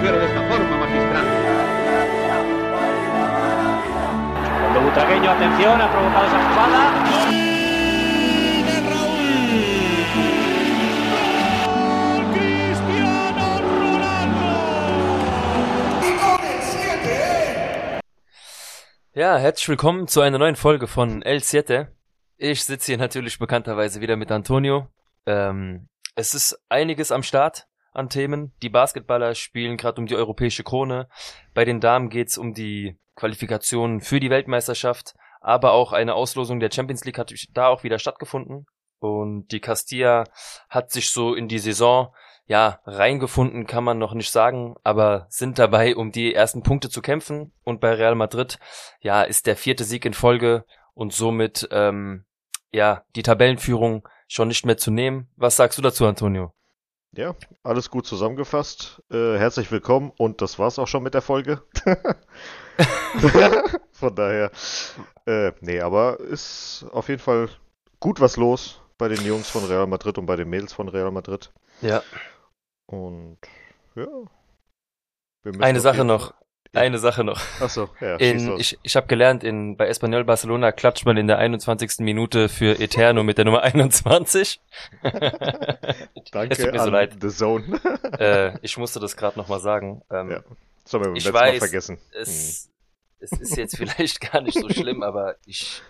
mujer de esta forma, magistral. Cuando Butragueño, atención, ha provocado esa jugada. Ja, herzlich willkommen zu einer neuen Folge von El Siete. Ich sitze hier natürlich bekannterweise wieder mit Antonio. Ähm, es ist einiges am Start an Themen. Die Basketballer spielen gerade um die europäische Krone. Bei den Damen geht's um die Qualifikationen für die Weltmeisterschaft, aber auch eine Auslosung der Champions League hat da auch wieder stattgefunden. Und die Castilla hat sich so in die Saison ja, reingefunden kann man noch nicht sagen, aber sind dabei, um die ersten Punkte zu kämpfen. Und bei Real Madrid, ja, ist der vierte Sieg in Folge und somit, ähm, ja, die Tabellenführung schon nicht mehr zu nehmen. Was sagst du dazu, Antonio? Ja, alles gut zusammengefasst. Äh, herzlich willkommen und das war's auch schon mit der Folge. Von daher, äh, nee, aber ist auf jeden Fall gut was los bei den Jungs von Real Madrid und bei den Mädels von Real Madrid. Ja. Und ja. Eine Sache noch. Eine Sache noch. Achso, ja. In, ich ich habe gelernt, in, bei Espanyol Barcelona klatscht man in der 21. Minute für Eterno mit der Nummer 21. Danke es tut mir so leid. The Zone. äh, ich musste das gerade nochmal sagen. Ähm, ja. Das haben wir beim ich letzten weiß, Mal vergessen. Es, hm. es ist jetzt vielleicht gar nicht so schlimm, aber ich,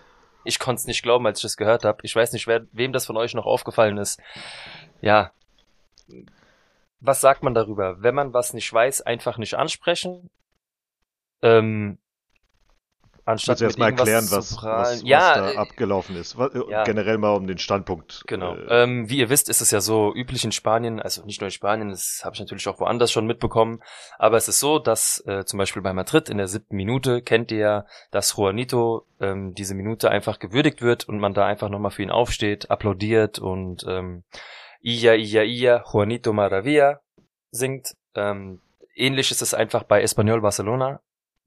ich konnte es nicht glauben, als ich das gehört habe. Ich weiß nicht, wer, wem das von euch noch aufgefallen ist. Ja, was sagt man darüber? Wenn man was nicht weiß, einfach nicht ansprechen. Ähm, anstatt also erstmal erklären, was, was, was, ja, da äh, abgelaufen ist. Was, äh, ja. Generell mal um den Standpunkt. Genau. Äh, ähm, wie ihr wisst, ist es ja so üblich in Spanien, also nicht nur in Spanien, das habe ich natürlich auch woanders schon mitbekommen, aber es ist so, dass äh, zum Beispiel bei Madrid in der siebten Minute kennt ihr ja, dass Juanito ähm, diese Minute einfach gewürdigt wird und man da einfach nochmal für ihn aufsteht, applaudiert und ähm, Iya, Iya, Iya, Juanito Maravilla singt. Ähm, ähnlich ist es einfach bei Espanyol Barcelona.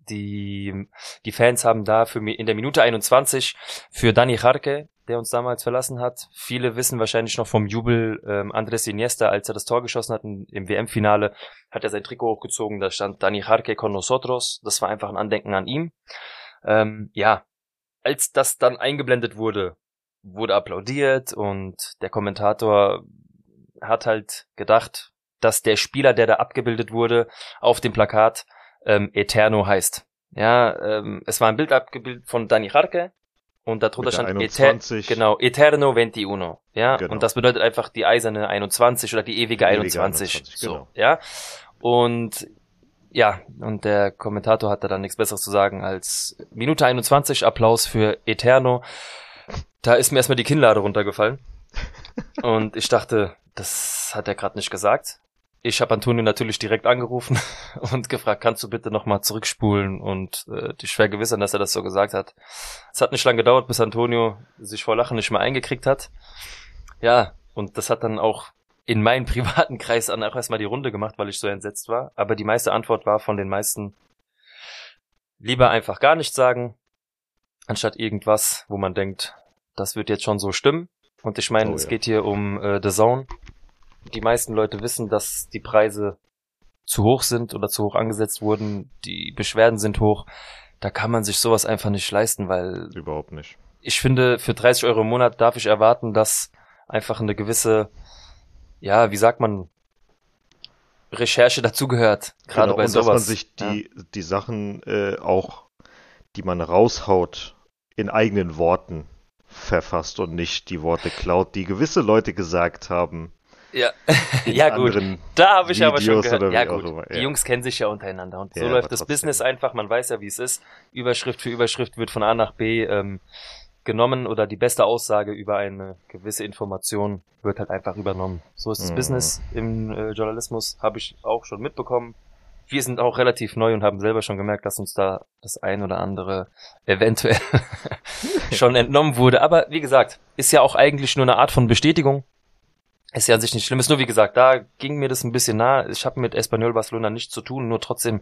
Die, die Fans haben da für in der Minute 21 für Dani Jarque, der uns damals verlassen hat. Viele wissen wahrscheinlich noch vom Jubel ähm, Andres Iniesta, als er das Tor geschossen hat im WM-Finale, hat er sein Trikot hochgezogen, da stand Dani Jarque con nosotros. Das war einfach ein Andenken an ihm. Ähm, ja, als das dann eingeblendet wurde, wurde applaudiert und der Kommentator hat halt gedacht, dass der Spieler, der da abgebildet wurde, auf dem Plakat ähm, Eterno heißt. Ja, ähm, es war ein Bild abgebildet von Dani Jarque und darunter stand Eter genau, Eterno 21. Ja, genau. und das bedeutet einfach die eiserne 21 oder die ewige, die 21. 21 so, genau. ja. Und ja, und der Kommentator hatte dann nichts besseres zu sagen als Minute 21 Applaus für Eterno. Da ist mir erstmal die Kinnlade runtergefallen. und ich dachte, das hat er gerade nicht gesagt. Ich habe Antonio natürlich direkt angerufen und gefragt, kannst du bitte nochmal zurückspulen und äh, dich vergewissern, dass er das so gesagt hat. Es hat nicht lange gedauert, bis Antonio sich vor Lachen nicht mehr eingekriegt hat. Ja, und das hat dann auch in meinen privaten Kreis dann auch erstmal die Runde gemacht, weil ich so entsetzt war. Aber die meiste Antwort war von den meisten, lieber einfach gar nichts sagen, anstatt irgendwas, wo man denkt, das wird jetzt schon so stimmen. Und ich meine, oh, es ja. geht hier um äh, The Zone die meisten Leute wissen, dass die Preise zu hoch sind oder zu hoch angesetzt wurden, die Beschwerden sind hoch. Da kann man sich sowas einfach nicht leisten, weil. Überhaupt nicht. Ich finde, für 30 Euro im Monat darf ich erwarten, dass einfach eine gewisse, ja, wie sagt man, Recherche dazugehört. Gerade genau, bei und sowas. Dass man sich die, ja. die Sachen äh, auch, die man raushaut, in eigenen Worten verfasst und nicht die Worte klaut, die gewisse Leute gesagt haben. Ja, ja gut. Da habe ich Videos aber schon gehört. Ja gut, ja. die Jungs kennen sich ja untereinander und so ja, läuft das trotzdem. Business einfach. Man weiß ja, wie es ist. Überschrift für Überschrift wird von A nach B ähm, genommen oder die beste Aussage über eine gewisse Information wird halt einfach übernommen. So ist das mhm. Business im äh, Journalismus, habe ich auch schon mitbekommen. Wir sind auch relativ neu und haben selber schon gemerkt, dass uns da das ein oder andere eventuell schon entnommen wurde. Aber wie gesagt, ist ja auch eigentlich nur eine Art von Bestätigung ist ja an sich nicht schlimm. Ist nur wie gesagt, da ging mir das ein bisschen nah. Ich habe mit Espanyol Barcelona nichts zu tun, nur trotzdem,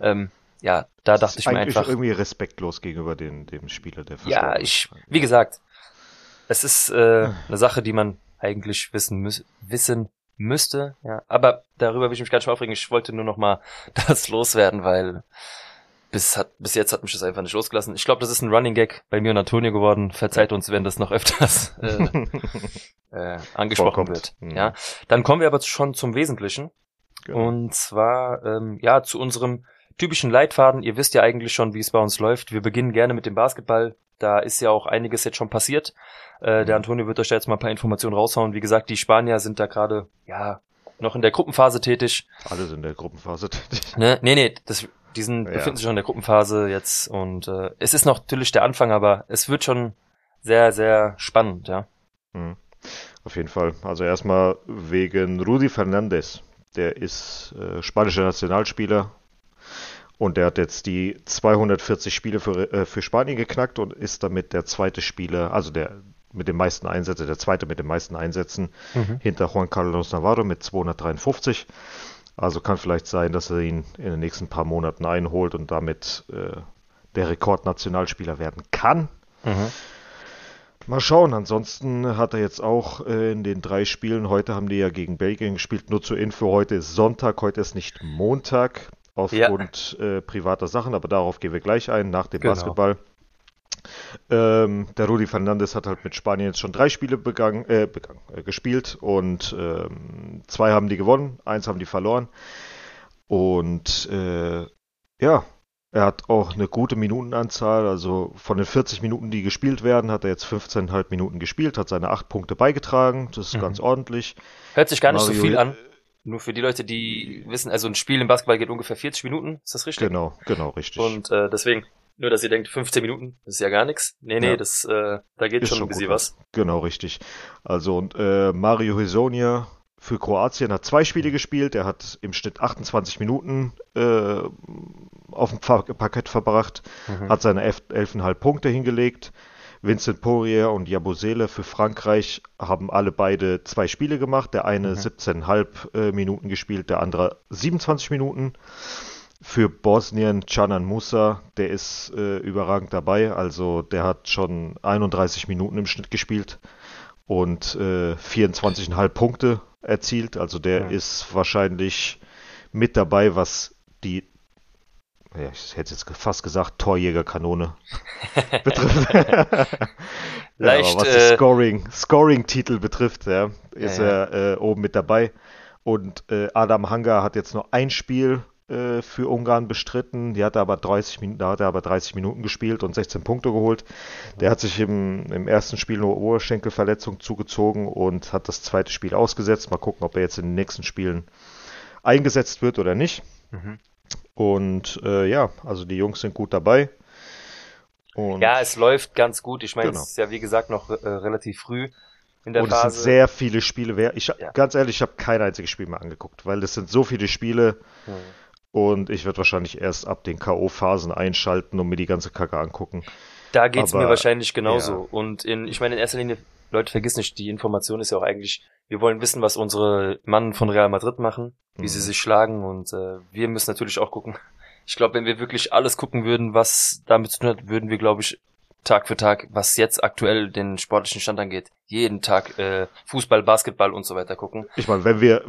ähm, ja, da dachte ich mir einfach. irgendwie respektlos gegenüber den, dem Spieler, der Ja, ich, wie gesagt, es ist äh, eine Sache, die man eigentlich wissen, müß, wissen müsste, ja. Aber darüber will ich mich gar nicht mehr aufregen. Ich wollte nur noch mal das loswerden, weil bis, hat, bis jetzt hat mich das einfach nicht losgelassen. Ich glaube, das ist ein Running Gag bei mir und Antonio geworden. Verzeiht uns, wenn das noch öfters äh, äh, angesprochen Vorkommt. wird. Mhm. Ja, dann kommen wir aber schon zum Wesentlichen. Genau. Und zwar, ähm, ja, zu unserem typischen Leitfaden. Ihr wisst ja eigentlich schon, wie es bei uns läuft. Wir beginnen gerne mit dem Basketball. Da ist ja auch einiges jetzt schon passiert. Äh, der Antonio wird euch da jetzt mal ein paar Informationen raushauen. Wie gesagt, die Spanier sind da gerade, ja, noch in der Gruppenphase tätig. Alle sind in der Gruppenphase tätig. Ne? Nee, nee, das, die sind, Ja. befinden sich schon in der Gruppenphase jetzt und äh, es ist noch natürlich der Anfang, aber es wird schon sehr, sehr spannend, ja. Mhm. Auf jeden Fall. Also erstmal wegen Rudi Fernandes. Der ist äh, spanischer Nationalspieler und der hat jetzt die 240 Spiele für, äh, für Spanien geknackt und ist damit der zweite Spieler, also der mit den meisten Einsätzen, der zweite mit den meisten Einsätzen hinter Juan Carlos Navarro mit 253. Also kann vielleicht sein, dass er ihn in den nächsten paar Monaten einholt und damit äh, der Rekordnationalspieler werden kann. Mhm. Mal schauen, ansonsten hat er jetzt auch äh, in den drei Spielen, heute haben die ja gegen Belgien gespielt, nur zur Info, heute ist Sonntag, heute ist nicht Montag, aufgrund äh, privater Sachen, aber darauf gehen wir gleich ein, nach dem Genau. Basketball. Ähm, der Rudi Fernandes hat halt mit Spanien jetzt schon drei Spiele begangen, äh, begangen, äh, gespielt und ähm, zwei haben die gewonnen, eins haben die verloren. Und äh, ja, er hat auch eine gute Minutenanzahl, also von den 40 Minuten, die gespielt werden, hat er jetzt 15,5 Minuten gespielt, hat seine acht Punkte beigetragen, das ist Mhm. ganz ordentlich. Hört sich gar nicht so Mario- viel an. Nur für die Leute, die wissen, also ein Spiel im Basketball geht ungefähr 40 Minuten, ist das richtig? Genau, genau, richtig. Und äh, deswegen, nur dass ihr denkt, 15 Minuten, das ist ja gar nichts. Nee, nee, Ja. das, äh, da geht Ist schon ein bisschen was. Genau, richtig. Also und äh, Mario Hesonia für Kroatien hat zwei Spiele gespielt. Er hat im Schnitt 28 Minuten äh, auf dem Parkett verbracht, Mhm. hat seine elf- 11,5 Punkte hingelegt. Vincent Poirier und Jabusele für Frankreich haben alle beide zwei Spiele gemacht. Der eine Mhm. 17,5 äh, Minuten gespielt, der andere 27 Minuten. Für Bosnien Canan Musa, der ist äh, überragend dabei. Also der hat schon 31 Minuten im Schnitt gespielt und äh, 24,5 Punkte erzielt. Also der Ja. ist wahrscheinlich mit dabei, was die, ja, ich hätte jetzt fast gesagt, Torjägerkanone betrifft. Leicht, ja, aber was äh, das Scoring, Scoring-Titel betrifft, ja, ist er äh, oben mit dabei. Und äh, Adam Hanga hat jetzt nur ein Spiel äh, für Ungarn bestritten. Die hat aber 30 Minuten, da hat er aber 30 Minuten gespielt und 16 Punkte geholt. Der hat sich im, im ersten Spiel nur Oberschenkelverletzung zugezogen und hat das zweite Spiel ausgesetzt. Mal gucken, ob er jetzt in den nächsten Spielen eingesetzt wird oder nicht. Mhm. Und äh, ja, also die Jungs sind gut dabei. Und, Ja, es läuft ganz gut. Ich meine, Genau. es ist ja wie gesagt noch äh, relativ früh in der und es Phase. sind sehr viele Spiele. Ich, Ja. Ganz ehrlich, ich habe kein einziges Spiel mehr angeguckt, weil es sind so viele Spiele Mhm. Und ich werde wahrscheinlich erst ab den K.O.-Phasen einschalten und mir die ganze Kacke angucken. Da geht's mir Aber, wahrscheinlich genauso. ja. Und in, ich meine, in erster Linie, Leute, vergiss nicht, die Information ist ja auch eigentlich, wir wollen wissen, was unsere Mann von Real Madrid machen, wie Mhm. sie sich schlagen und äh, wir müssen natürlich auch gucken. Ich glaube, wenn wir wirklich alles gucken würden, was damit zu tun hat, würden wir, glaube ich, Tag für Tag, was jetzt aktuell den sportlichen Stand angeht, jeden Tag äh, Fußball, Basketball und so weiter gucken. Ich meine, wenn wir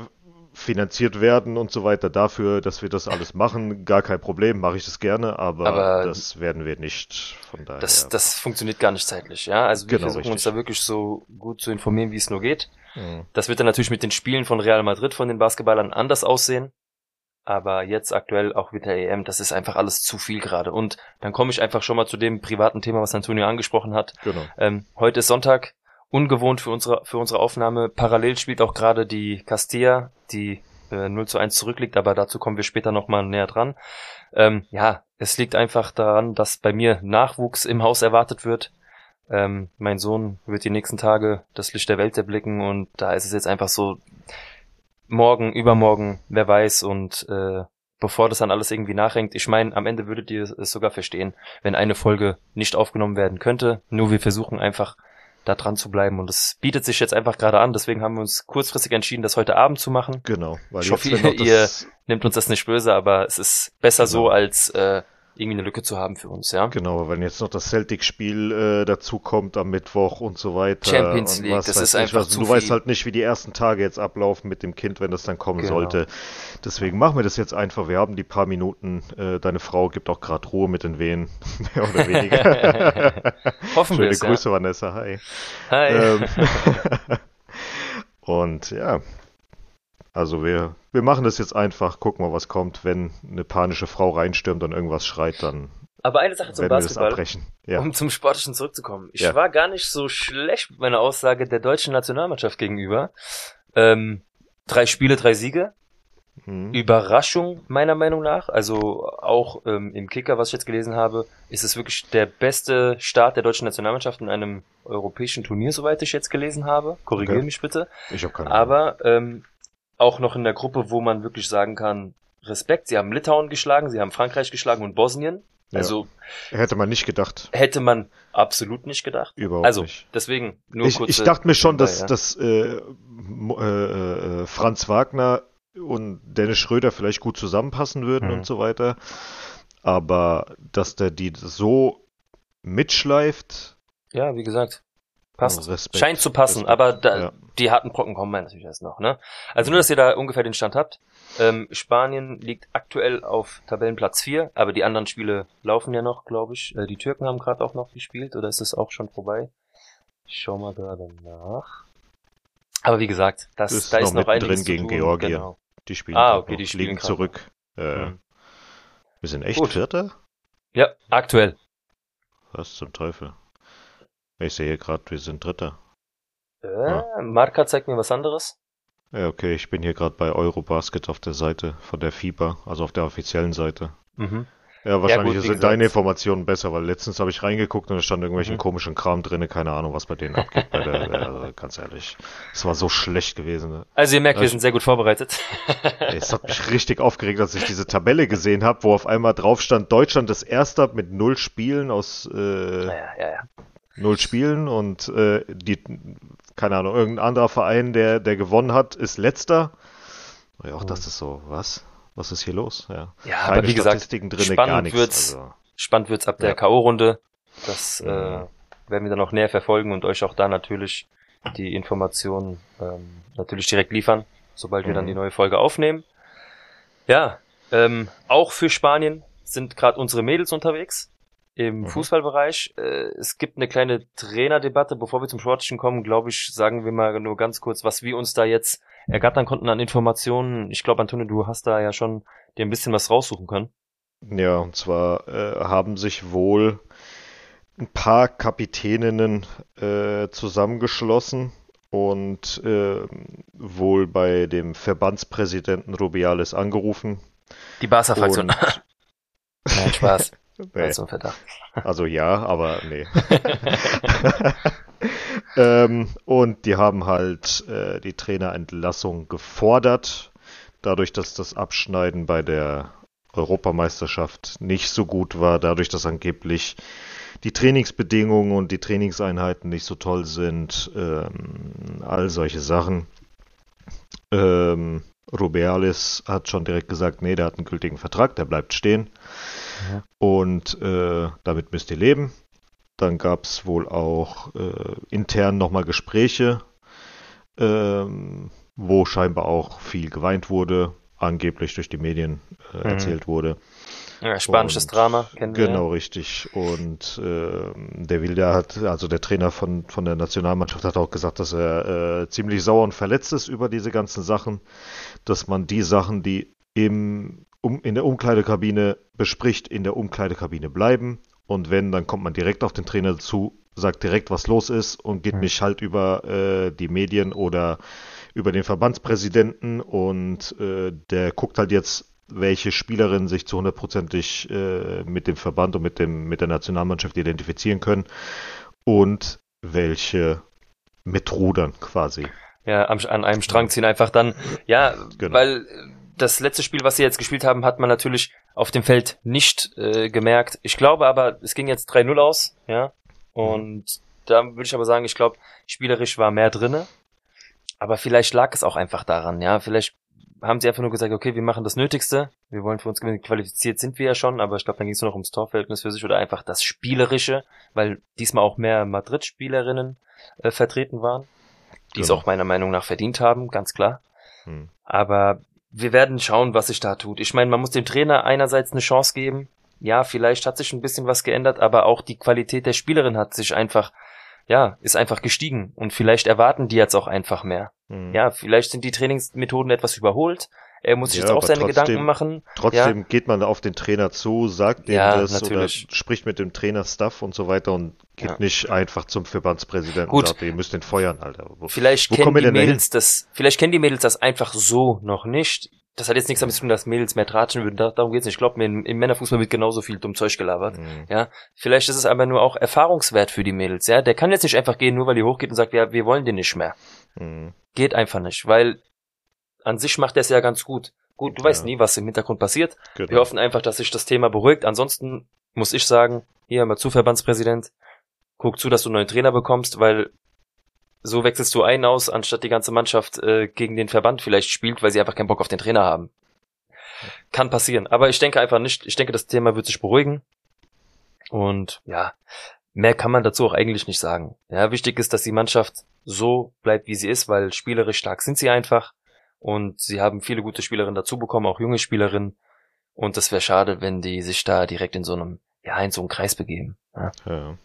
finanziert werden und so weiter dafür, dass wir das alles machen, gar kein Problem, mache ich das gerne, aber, Aber- das werden wir nicht. Von daher. Das, das funktioniert gar nicht zeitlich, ja. Also wir Genau, versuchen uns richtig. da wirklich so gut zu informieren, wie es nur geht. Mhm. Das wird dann natürlich mit den Spielen von Real Madrid von den Basketballern anders aussehen. Aber jetzt aktuell auch mit der EM, das ist einfach alles zu viel gerade. Und dann komme ich einfach schon mal zu dem privaten Thema, was Antonio angesprochen hat. Genau. Ähm, heute ist Sonntag, ungewohnt für unsere, für unsere Aufnahme. Parallel spielt auch gerade die Castilla, die äh, 0 zu 1 zurückliegt, aber dazu kommen wir später nochmal näher dran. Ähm, ja, es liegt einfach daran, dass bei mir Nachwuchs im Haus erwartet wird. Ähm, mein Sohn wird die nächsten Tage das Licht der Welt erblicken und da ist es jetzt einfach so, morgen, übermorgen, wer weiß und äh, bevor das dann alles irgendwie nachhängt, ich meine, am Ende würdet ihr es sogar verstehen, wenn eine Folge nicht aufgenommen werden könnte. Nur wir versuchen einfach da dran zu bleiben und es bietet sich jetzt einfach gerade an, deswegen haben wir uns kurzfristig entschieden, das heute Abend zu machen. Genau. Weil Ich hoffe, ihr- das, Nimmt uns das nicht böse, aber es ist besser so Genau. als äh, irgendwie eine Lücke zu haben für uns, ja. Genau, wenn jetzt noch das Celtic-Spiel äh, dazu kommt am Mittwoch und so weiter. Champions League, das ist einfach was. zu Du viel. weißt halt nicht, wie die ersten Tage jetzt ablaufen mit dem Kind, wenn das dann kommen Genau. sollte. Deswegen machen wir das jetzt einfach. Wir haben die paar Minuten. Äh, deine Frau gibt auch gerade Ruhe mit den Wehen, mehr oder weniger. Hoffen wir Schöne es, ja. Grüße, Vanessa. Hi. Hi. Ähm, und ja, also wir, wir machen das jetzt einfach, gucken mal, was kommt. Wenn eine panische Frau reinstürmt und irgendwas schreit, dann Aber eine Sache zum Basketball. Ja. Um zum Sportlichen zurückzukommen. Ich Ja. war gar nicht so schlecht mit meiner Aussage der deutschen Nationalmannschaft gegenüber. Ähm, drei Spiele, drei Siege. Mhm. Überraschung meiner Meinung nach. Also auch ähm, im Kicker, was ich jetzt gelesen habe, ist es wirklich der beste Start der deutschen Nationalmannschaft in einem europäischen Turnier, soweit ich jetzt gelesen habe. Korrigiere Okay. mich bitte. Ich habe keine Ahnung. Aber ähm, auch noch in der Gruppe, wo man wirklich sagen kann, Respekt. Sie haben Litauen geschlagen, sie haben Frankreich geschlagen und Bosnien. Ja. Also Hätte man nicht gedacht. hätte man absolut nicht gedacht. Überhaupt Also, nicht. deswegen nur Ich, kurz. ich dachte mir schon, dass, ja. dass äh, äh, äh, Franz Wagner und Dennis Schröder vielleicht gut zusammenpassen würden Mhm. und so weiter. Aber dass der die so mitschleift, Ja, wie gesagt. Passt. Oh, Respekt. Scheint zu passen, Respekt. aber da, Ja. die harten Brocken kommen natürlich erst noch, ne? Also nur, dass ihr da ungefähr den Stand habt. Ähm, Spanien liegt aktuell auf Tabellenplatz 4, aber die anderen Spiele laufen ja noch, glaube ich. Äh, die Türken haben gerade auch noch gespielt, oder ist es auch schon vorbei? Ich schau mal gerade nach. Aber wie gesagt, das, Ist da ist noch noch einiges zu gegen. Georgien. Genau. Die spielen Ah, okay, noch, die spielen liegen zurück. Äh, Mhm. Wir sind echt Gut. Vierter? Ja, aktuell. Was zum Teufel? Ich sehe gerade, wir sind Dritter. Äh, Marca zeigt mir was anderes. Ja, okay, ich bin hier gerade bei Eurobasket auf der Seite von der FIBA, also auf der offiziellen Seite. Mhm. Ja, wahrscheinlich gut, wie sind gesagt. deine Informationen besser, weil letztens habe ich reingeguckt und da stand irgendwelchen Mhm. komischen Kram drinne, keine Ahnung, was bei denen abgeht. Bei der, der, also, ganz ehrlich, es war so schlecht gewesen. Ne? Also ihr merkt, wir Das- sind sehr gut vorbereitet. Es hat mich richtig aufgeregt, als ich diese Tabelle gesehen habe, wo auf einmal drauf stand, Deutschland das erste mit null Spielen aus äh, ja, ja, ja. Null Spielen und äh, die, keine Ahnung, irgendein anderer Verein, der, der gewonnen hat, ist letzter. Ja, auch das ist so, was? Was ist hier los? Ja, Ja, Keine aber wie gesagt, Statistiken drinne, spannend gar nichts. wird's. Also, Spannend wird's ab der Ja. K.O.-Runde. Das äh, Mhm. werden wir dann noch näher verfolgen und euch auch da natürlich die Informationen ähm, natürlich direkt liefern, sobald wir dann Mhm. die neue Folge aufnehmen. Ja, ähm, auch für Spanien sind gerade unsere Mädels unterwegs im Mhm. Fußballbereich. Äh, es gibt eine kleine Trainerdebatte. Bevor wir zum Sportlichen kommen, glaube ich, sagen wir mal nur ganz kurz, was wir uns da jetzt ergattern konnten an Informationen. Ich glaube, Antonio, du hast da ja schon dir ein bisschen was raussuchen können. Ja, und zwar äh, haben sich wohl ein paar Kapitäninnen äh, zusammengeschlossen und äh, wohl bei dem Verbandspräsidenten Rubiales angerufen. Die Barca-Fraktion. Nein, Spaß. Nee, Also Verdacht. also ja, aber nee. ähm, und die haben halt äh, die Trainerentlassung gefordert, dadurch, dass das Abschneiden bei der Europameisterschaft nicht so gut war, dadurch, dass angeblich die Trainingsbedingungen und die Trainingseinheiten nicht so toll sind, ähm, all solche Sachen. Ähm, Rubiales hat schon direkt gesagt, nee, der hat einen gültigen Vertrag, der bleibt stehen. Ja. Und äh, damit müsst ihr leben. Dann gab es wohl auch äh, intern nochmal Gespräche, ähm, wo scheinbar auch viel geweint wurde, angeblich durch die Medien äh, Mhm. erzählt wurde. Ja, spanisches Und- Drama, kennen wir. Genau, richtig. Und ähm, der Wilder hat, also der Trainer von, von der Nationalmannschaft hat auch gesagt, dass er äh, ziemlich sauer und verletzt ist über diese ganzen Sachen, dass man die Sachen, die im, um, in der Umkleidekabine bespricht, in der Umkleidekabine bleiben. Und wenn, dann kommt man direkt auf den Trainer zu, sagt direkt, was los ist und geht Mhm. nicht halt über äh, die Medien oder über den Verbandspräsidenten und äh, der guckt halt jetzt, welche Spielerinnen sich zu hundertprozentig äh, mit dem Verband und mit dem mit der Nationalmannschaft identifizieren können und welche mitrudern quasi. Ja, am, an einem Strang ziehen einfach dann. Ja, Genau. weil äh, das letzte Spiel, was sie jetzt gespielt haben, hat man natürlich auf dem Feld nicht äh, gemerkt. Ich glaube aber, es ging jetzt 3-0 aus, ja. Und da würde ich aber sagen, ich glaube, spielerisch war mehr drinne. Aber vielleicht lag es auch einfach daran, ja. Vielleicht haben sie einfach nur gesagt, okay, wir machen das Nötigste. Wir wollen für uns gewinnen. Qualifiziert sind wir ja schon, aber ich glaube, dann ging es nur noch ums Torverhältnis für sich oder einfach das Spielerische, weil diesmal auch mehr Madrid-Spielerinnen äh, vertreten waren, die es Genau. auch meiner Meinung nach verdient haben, ganz klar. Hm. Aber wir werden schauen, was sich da tut. Ich meine, man muss dem Trainer einerseits eine Chance geben. Ja, vielleicht hat sich ein bisschen was geändert, aber auch die Qualität der Spielerin hat sich einfach, ja, ist einfach gestiegen. Und vielleicht erwarten die jetzt auch einfach mehr. Hm. Ja, vielleicht sind die Trainingsmethoden etwas überholt. Er muss sich Ja, jetzt auch seine trotzdem- Gedanken machen. Trotzdem geht man auf den Trainer zu, sagt dem Ja, das natürlich. oder spricht mit dem Trainerstaff und so weiter und geht Ja. nicht einfach zum Verbandspräsidenten Gut. sagt, ihr müsst den feuern, Alter. Wo- Vielleicht Wo kennen die? Mädels das, vielleicht kennen die Mädels das einfach so noch nicht. Das hat jetzt nichts damit zu tun, dass Mädels mehr tratschen würden. Da, darum geht's nicht. Ich glaube mir, im, im Männerfußball wird genauso viel dumm Zeug gelabert. Hm. Ja, vielleicht ist es aber nur auch Erfahrungswert für die Mädels. Ja, der kann jetzt nicht einfach gehen, nur weil die hochgeht und sagt, ja, wir wollen den nicht mehr. Hm. Geht einfach nicht, weil an sich macht er es ja ganz gut. Gut, du Ja. weißt nie, was im Hintergrund passiert. Wir Genau. hoffen einfach, dass sich das Thema beruhigt. Ansonsten muss ich sagen, hier mal zu Verbandspräsident, guck zu, dass du einen neuen Trainer bekommst, weil so wechselst du einen aus, anstatt die ganze Mannschaft äh, gegen den Verband vielleicht spielt, weil sie einfach keinen Bock auf den Trainer haben. Kann passieren. Aber ich denke einfach nicht, ich denke, das Thema wird sich beruhigen. Und ja, mehr kann man dazu auch eigentlich nicht sagen. Ja, wichtig ist, dass die Mannschaft so bleibt, wie sie ist, weil spielerisch stark sind sie einfach. Und sie haben viele gute Spielerinnen dazu bekommen, auch junge Spielerinnen. Und das wäre schade, wenn die sich da direkt in so einem, ja, in so einem Kreis begeben. Ja, Ja.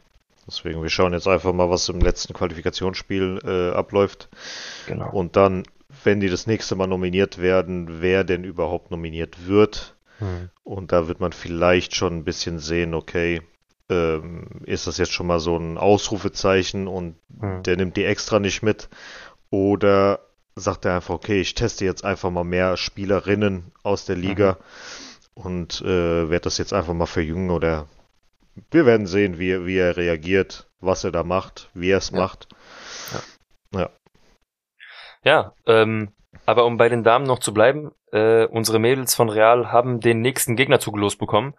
Deswegen, wir schauen jetzt einfach mal, was im letzten Qualifikationsspiel äh, abläuft. genau. Und dann, wenn die das nächste Mal nominiert werden, wer denn überhaupt nominiert wird. Hm. Und da wird man vielleicht schon ein bisschen sehen, okay, ähm, ist das jetzt schon mal so ein Ausrufezeichen und Hm. der nimmt die extra nicht mit? Oder sagt er einfach, okay, ich teste jetzt einfach mal mehr Spielerinnen aus der Liga und äh, werde das jetzt einfach mal verjüngen oder wir werden sehen, wie, wie er reagiert, was er da macht, wie er es Ja. macht. Ja, ähm, aber um bei den Damen noch zu bleiben, äh, unsere Mädels von Real haben den nächsten Gegnerzug losbekommen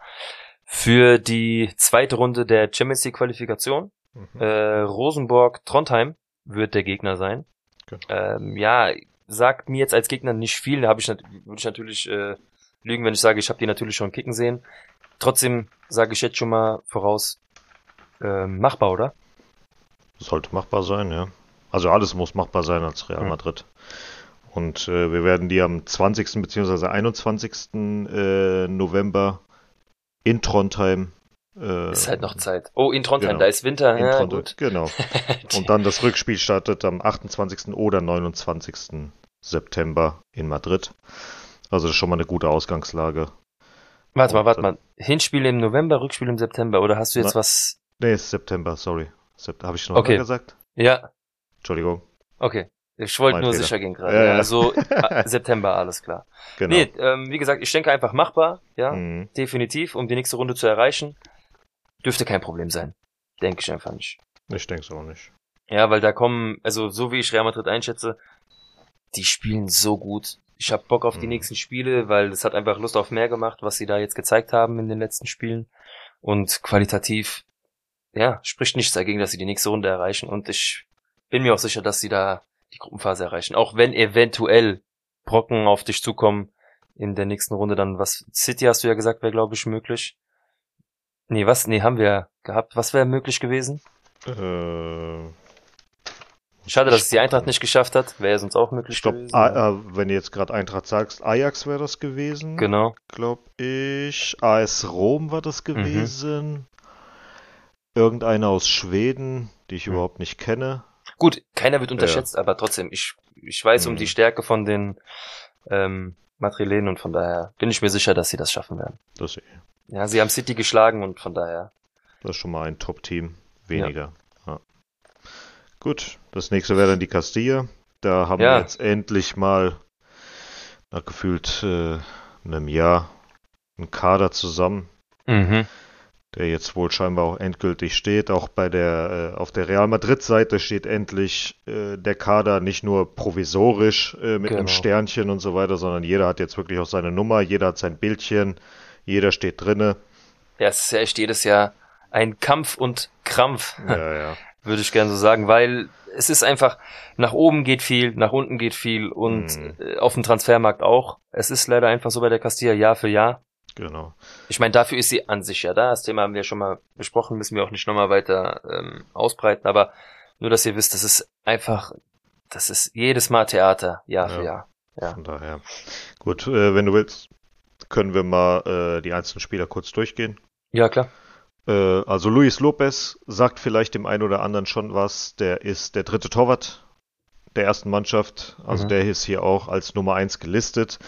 für die zweite Runde der Champions League Qualifikation. Mhm. Äh, Rosenborg Trondheim wird der Gegner sein. Genau. Ähm, ja, sagt mir jetzt als Gegner nicht viel. Da habe ich würde ich natürlich äh, lügen, wenn ich sage, ich habe die natürlich schon kicken sehen. Trotzdem sage ich jetzt schon mal voraus, ähm, machbar, oder? Sollte machbar sein, ja. Also alles muss machbar sein als Real Mhm. Madrid. Und äh, wir werden die am 20. bzw. 21. Äh, November in Trondheim. Äh, Ist halt noch Zeit. Oh, in Trondheim, genau. da ist Winter. in ja, Trondheim. gut. Genau. Und dann das Rückspiel startet am 28. oder 29. September in Madrid. Also das ist schon mal eine gute Ausgangslage. Warte mal, warte dann- mal. Hinspiel im November, Rückspiel im September. Oder hast du jetzt Na- was? Nee, ist September, sorry. Sept Habe ich noch Okay. gesagt? Ja, Entschuldigung. okay. Ich wollte nur Fehler. sicher gehen gerade. Ja, Ja, ja. Also äh, September, alles klar. Genau. Nee, ähm, wie gesagt, ich denke einfach machbar, ja, Mhm. definitiv, um die nächste Runde zu erreichen. Dürfte kein Problem sein. Denke ich einfach nicht. Ich denke es auch nicht. Ja, weil da kommen, also so wie ich Real Madrid einschätze, die spielen so gut. Ich habe Bock auf die Mhm. nächsten Spiele, weil es hat einfach Lust auf mehr gemacht, was sie da jetzt gezeigt haben in den letzten Spielen. Und qualitativ, ja, spricht nichts dagegen, dass sie die nächste Runde erreichen. Und ich bin mir auch sicher, dass sie da die Gruppenphase erreichen. Auch wenn eventuell Brocken auf dich zukommen in der nächsten Runde, dann was, City hast du ja gesagt, wäre glaube ich möglich. Nee, was? Nee, haben wir gehabt. Was wäre möglich gewesen? Äh, Schade, dass es die Eintracht nicht geschafft hat. Wäre ja sonst auch möglich Ich glaube, gewesen. wenn du jetzt gerade Eintracht sagst, Ajax wäre das gewesen. Genau. Glaube ich. AS Rom war Mhm. das gewesen. Irgendeiner aus Schweden, die ich Mhm. überhaupt nicht kenne. Gut, keiner wird unterschätzt, aber trotzdem, ich, ich weiß um Mhm. die Stärke von den ähm, Madrilenen und von daher bin ich mir sicher, dass sie das schaffen werden. Das, Ja, sie haben City geschlagen und von daher. das ist schon mal ein Top-Team. Weniger. Ja. Gut, das nächste wäre dann die Castilla. Da haben Ja. wir jetzt endlich mal nach gefühlt äh, einem Jahr einen Kader zusammen. Mhm. der jetzt wohl scheinbar auch endgültig steht. Auch bei der äh, auf der Real Madrid Seite steht endlich äh, der Kader nicht nur provisorisch äh, mit einem Genau. Sternchen und so weiter, sondern jeder hat jetzt wirklich auch seine Nummer, jeder hat sein Bildchen, jeder steht drinne. Ja, es ist ja echt jedes Jahr ein Kampf und Krampf, Ja, ja. Würde ich gerne so sagen, weil es ist einfach, nach oben geht viel, nach unten geht viel und Mhm. äh, auf dem Transfermarkt auch. Es ist leider einfach so bei der Castilla Jahr für Jahr. Genau. Ich meine, dafür ist sie an sich ja da. Das Thema haben wir schon mal besprochen, müssen wir auch nicht nochmal weiter ähm, ausbreiten, aber nur, dass ihr wisst, das ist einfach, das ist jedes Mal Theater, Jahr für Ja. Jahr. Ja. Von daher. Gut, äh, wenn du willst, können wir mal äh, die einzelnen Spieler kurz durchgehen. Ja, klar. Äh, also Luis Lopez sagt vielleicht dem einen oder anderen schon was. Der ist der dritte Torwart der ersten Mannschaft. Also Mhm. der ist hier auch als Nummer eins gelistet.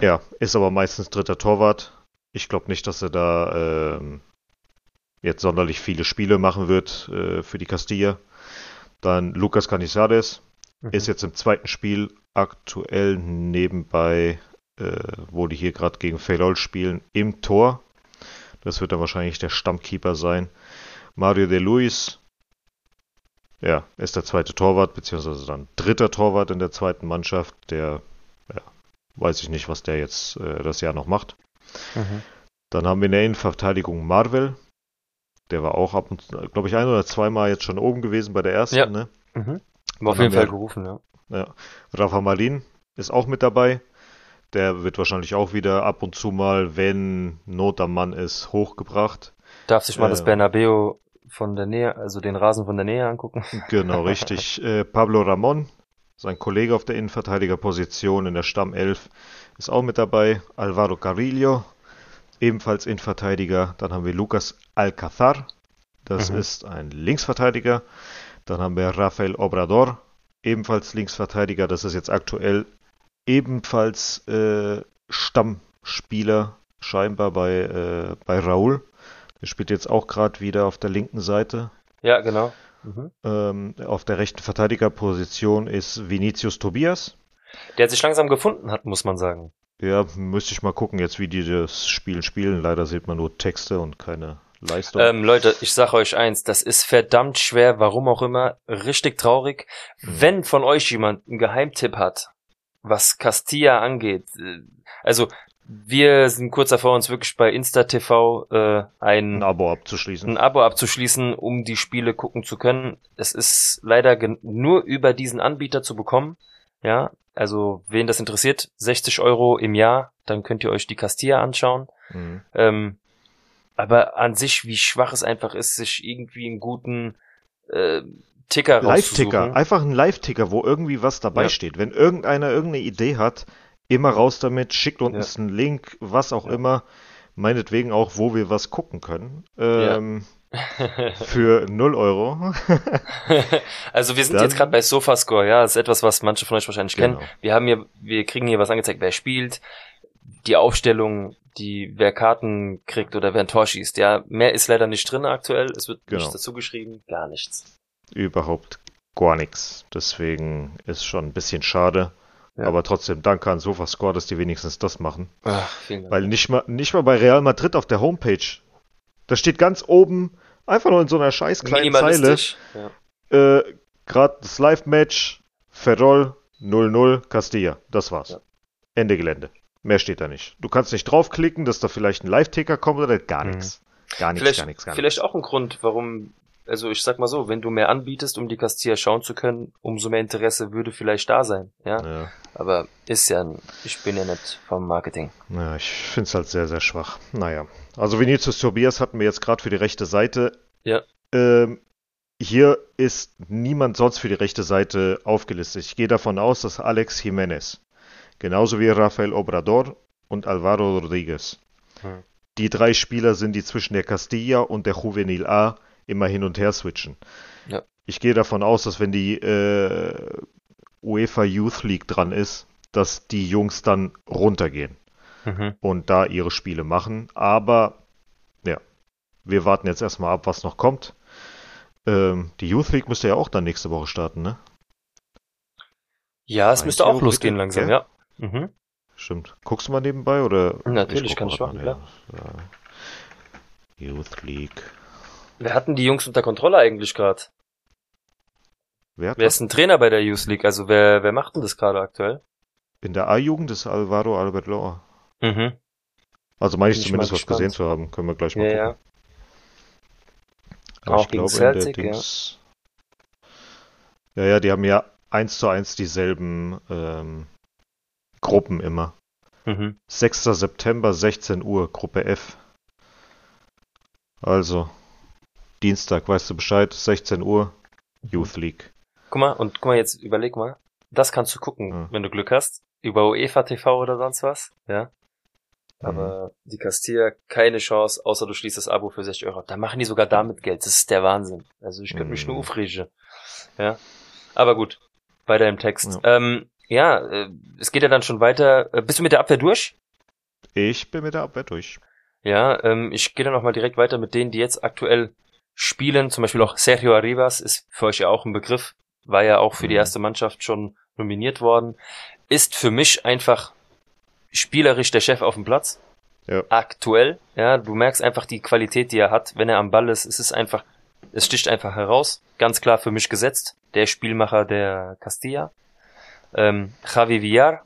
Ja, ist aber meistens dritter Torwart. Ich glaube nicht, dass er da ähm, jetzt sonderlich viele Spiele machen wird äh, für die Castilla. Dann Lucas Canizares Mhm. ist jetzt im zweiten Spiel aktuell nebenbei, äh, wo die hier gerade gegen Ferrol spielen, im Tor. Das wird dann wahrscheinlich der Stammkeeper sein. Mario de Luis, ja, ist der zweite Torwart, beziehungsweise dann dritter Torwart in der zweiten Mannschaft. Der, ja, weiß ich nicht, was der jetzt äh, das Jahr noch macht. Mhm. Dann haben wir in der Innenverteidigung Marvel. Der war auch ab und glaube ich, ein oder zweimal jetzt schon oben gewesen bei der ersten, Ja. ne? Mhm. War auf jeden Fall gerufen, ja. Ja. Rafa Marin ist auch mit dabei. Der wird wahrscheinlich auch wieder ab und zu mal, wenn Not am Mann ist, hochgebracht. Darf sich mal Äh, das Bernabeo von der Nähe, also den Rasen von der Nähe angucken. Genau, richtig. Äh, Pablo Ramon, sein Kollege auf der Innenverteidigerposition in der Stammelf, ist auch mit dabei. Alvaro Carrillo, ebenfalls Innenverteidiger. Dann haben wir Lucas Alcazar, das Mhm. ist ein Linksverteidiger. Dann haben wir Rafael Obrador, ebenfalls Linksverteidiger. Das ist jetzt aktuell ebenfalls äh, Stammspieler scheinbar bei, äh, bei Raúl. Der spielt jetzt auch gerade wieder auf der linken Seite. Ja, genau. Mhm. Ähm, auf der rechten Verteidigerposition ist Vinicius Tobias. Der sich langsam gefunden hat, muss man sagen. Ja, müsste ich mal gucken, jetzt wie die das Spiel spielen. Leider sieht man nur Texte und keine Leistung. Ähm, Leute, ich sage euch eins, das ist verdammt schwer, warum auch immer, richtig traurig. Mhm. Wenn von euch jemand einen Geheimtipp hat, was Castilla angeht, also wir sind kurz davor, uns wirklich bei InstaTV äh, ein, ein Abo abzuschließen. ein Abo abzuschließen, um die Spiele gucken zu können. Es ist leider nur über diesen Anbieter zu bekommen. Ja, also wen das interessiert, 60 Euro im Jahr, dann könnt ihr euch die Castilla anschauen. Mhm. Ähm, aber an sich, wie schwach es einfach ist, sich irgendwie einen guten äh, Ticker Live-Ticker, einfach ein Live-Ticker, wo irgendwie was dabei Ja. steht. Wenn irgendeiner irgendeine Idee hat, immer raus damit, schickt Ja. uns einen Link, was auch Ja. immer. Meinetwegen auch, wo wir was gucken können. Ähm, Für 0 Euro. also wir sind Dann- jetzt gerade bei Sofascore, ja, das ist etwas, was manche von euch wahrscheinlich Genau. kennen. Wir haben hier, wir kriegen hier was angezeigt, wer spielt, die Aufstellung, die wer Karten kriegt oder wer ein Tor schießt. Ja, mehr ist leider nicht drin aktuell. Es wird Genau. nichts dazu geschrieben, gar nichts. Überhaupt gar nichts. Deswegen ist schon ein bisschen schade. Ja. Aber trotzdem danke an Sofascore, dass die wenigstens das machen. Ach. Weil nicht mal, nicht mal bei Real Madrid auf der Homepage. Da steht ganz oben, einfach nur in so einer scheiß kleinen Zeile. Ja. äh, gerade das Live-Match, Ferrol 0-0, Castilla. Das war's. Ja. Ende Gelände. Mehr steht da nicht. Du kannst nicht draufklicken, dass da vielleicht ein Live-Ticker kommt oder gar Mhm. nichts. Gar nichts, gar nichts, gar vielleicht auch ein Grund, warum, also ich sag mal so, wenn du mehr anbietest, um die Castilla schauen zu können, umso mehr Interesse würde vielleicht da sein, ja. Ja. Aber ist ja, ein- ich bin ja nicht vom Marketing. Ja, ich finde es halt sehr, sehr schwach. Naja. Also Vinicius Tobias hatten wir jetzt gerade für die rechte Seite. Ja. Ähm, hier ist niemand sonst für die rechte Seite aufgelistet. Ich gehe davon aus, dass Alex Jimenez, genauso wie Rafael Obrador und Alvaro Rodriguez, Hm. die drei Spieler sind, die zwischen der Castilla und der Juvenil A immer hin und her switchen. Ja. Ich gehe davon aus, dass wenn die äh, UEFA Youth League dran ist, dass die Jungs dann runtergehen Mhm. und da ihre Spiele machen. Aber ja, wir warten jetzt erstmal ab, was noch kommt. Ähm, die Youth League müsste ja auch dann nächste Woche starten, ne? Ja, es Rein müsste auch losgehen langsam, gell? ja. Mhm. Stimmt. Guckst du mal nebenbei oder? Natürlich, guck kann ich machen, mal, ja. Ja. Youth League. Wer hatten die Jungs unter Kontrolle eigentlich gerade? Wer Wer ist ein Trainer bei der Youth League? Also wer, wer macht denn das gerade aktuell? In der A-Jugend ist Alvaro Albert Loa. Mhm. Also meine ich ich zumindest was gesehen zu haben. Können wir gleich mal Ja, gucken. ja. Auch gegen in der Celtic, ja. Ja, ja, die haben ja eins zu eins dieselben ähm, Gruppen immer. Mhm. 6. September, 16 Uhr, Gruppe F. Also, Dienstag, weißt du Bescheid, 16 Uhr, Youth League. Guck mal, und guck mal, jetzt überleg mal. Das kannst du gucken, Ja. wenn du Glück hast. Über UEFA TV oder sonst was, ja. Mhm. Aber die Castilla keine Chance, außer du schließt das Abo für 60 Euro. Da machen die sogar damit Geld. Das ist der Wahnsinn. Also ich könnte mich Mhm. nur aufregen. Ja. Aber gut. Weiter im Text. Ähm, ja, äh, es geht ja dann schon weiter. Äh, Bist du mit der Abwehr durch? Ich bin mit der Abwehr durch. Ja, ähm, ich gehe dann noch mal direkt weiter mit denen, die jetzt aktuell spielen. Zum Beispiel auch Sergio Arribas ist für euch ja auch ein Begriff. War ja auch für die Mhm. erste Mannschaft schon nominiert worden. Ist für mich einfach spielerisch der Chef auf dem Platz. Ja. Aktuell. Ja, du merkst einfach die Qualität, die er hat, wenn er am Ball ist. Es ist einfach, es sticht einfach heraus. Ganz klar für mich gesetzt. Der Spielmacher der Castilla. Ähm, Javi Villar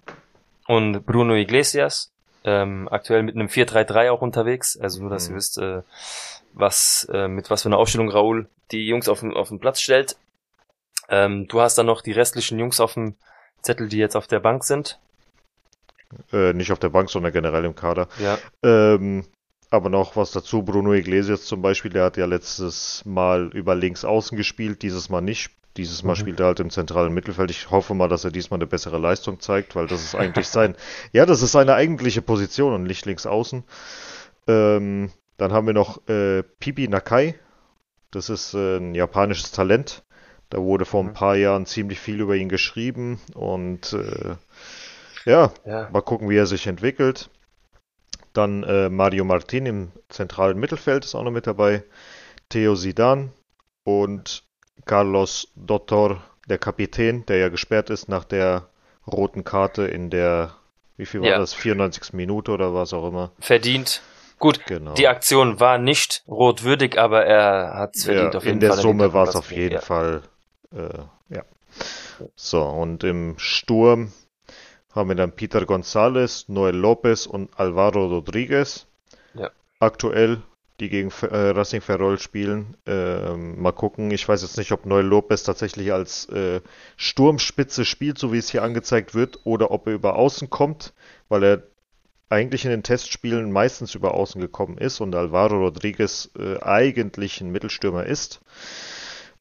und Bruno Iglesias. Ähm, aktuell mit einem 4-3-3 auch unterwegs. Also nur, dass Mhm. ihr wisst, äh, was, äh, mit was für einer Aufstellung Raoul die Jungs auf den, auf den Platz stellt. Ähm, du hast dann noch die restlichen Jungs auf dem Zettel, die jetzt auf der Bank sind. Äh, nicht auf der Bank, sondern generell im Kader. Ja. Ähm, aber noch was dazu, Bruno Iglesias zum Beispiel, der hat ja letztes Mal über links außen gespielt, dieses Mal nicht. Dieses Mal Mhm. spielt er halt im zentralen Mittelfeld. Ich hoffe mal, dass er diesmal eine bessere Leistung zeigt, weil das ist eigentlich sein, ja, das ist seine eigentliche Position und nicht links außen. Ähm, dann haben wir noch äh, Pipi Nakai. Das ist äh, ein japanisches Talent. Da wurde vor Mhm. ein paar Jahren ziemlich viel über ihn geschrieben und äh, ja, Ja. Mal gucken, wie er sich entwickelt. Dann äh, Mario Martin im zentralen Mittelfeld ist auch noch mit dabei. Theo Zidane und Carlos Dottor, der Kapitän, der ja gesperrt ist nach der roten Karte in der, wie viel war Ja. das? 94. Minute oder was auch immer. Verdient. Gut, Genau. die Aktion war nicht rotwürdig, aber er hat es verdient ja, auf jeden in der Fall. den Summe war es auf jeden ja. Fall, äh, ja. So, und im Sturm haben wir dann Peter González, Noel Lopez und Alvaro Rodriguez. Ja. Aktuell, die gegen äh, Racing Ferrol spielen. Ähm, mal gucken. Ich weiß jetzt nicht, ob Noel Lopez tatsächlich als äh, Sturmspitze spielt, so wie es hier angezeigt wird, oder ob er über Außen kommt, weil er eigentlich in den Testspielen meistens über Außen gekommen ist und Alvaro Rodriguez äh, eigentlich ein Mittelstürmer ist.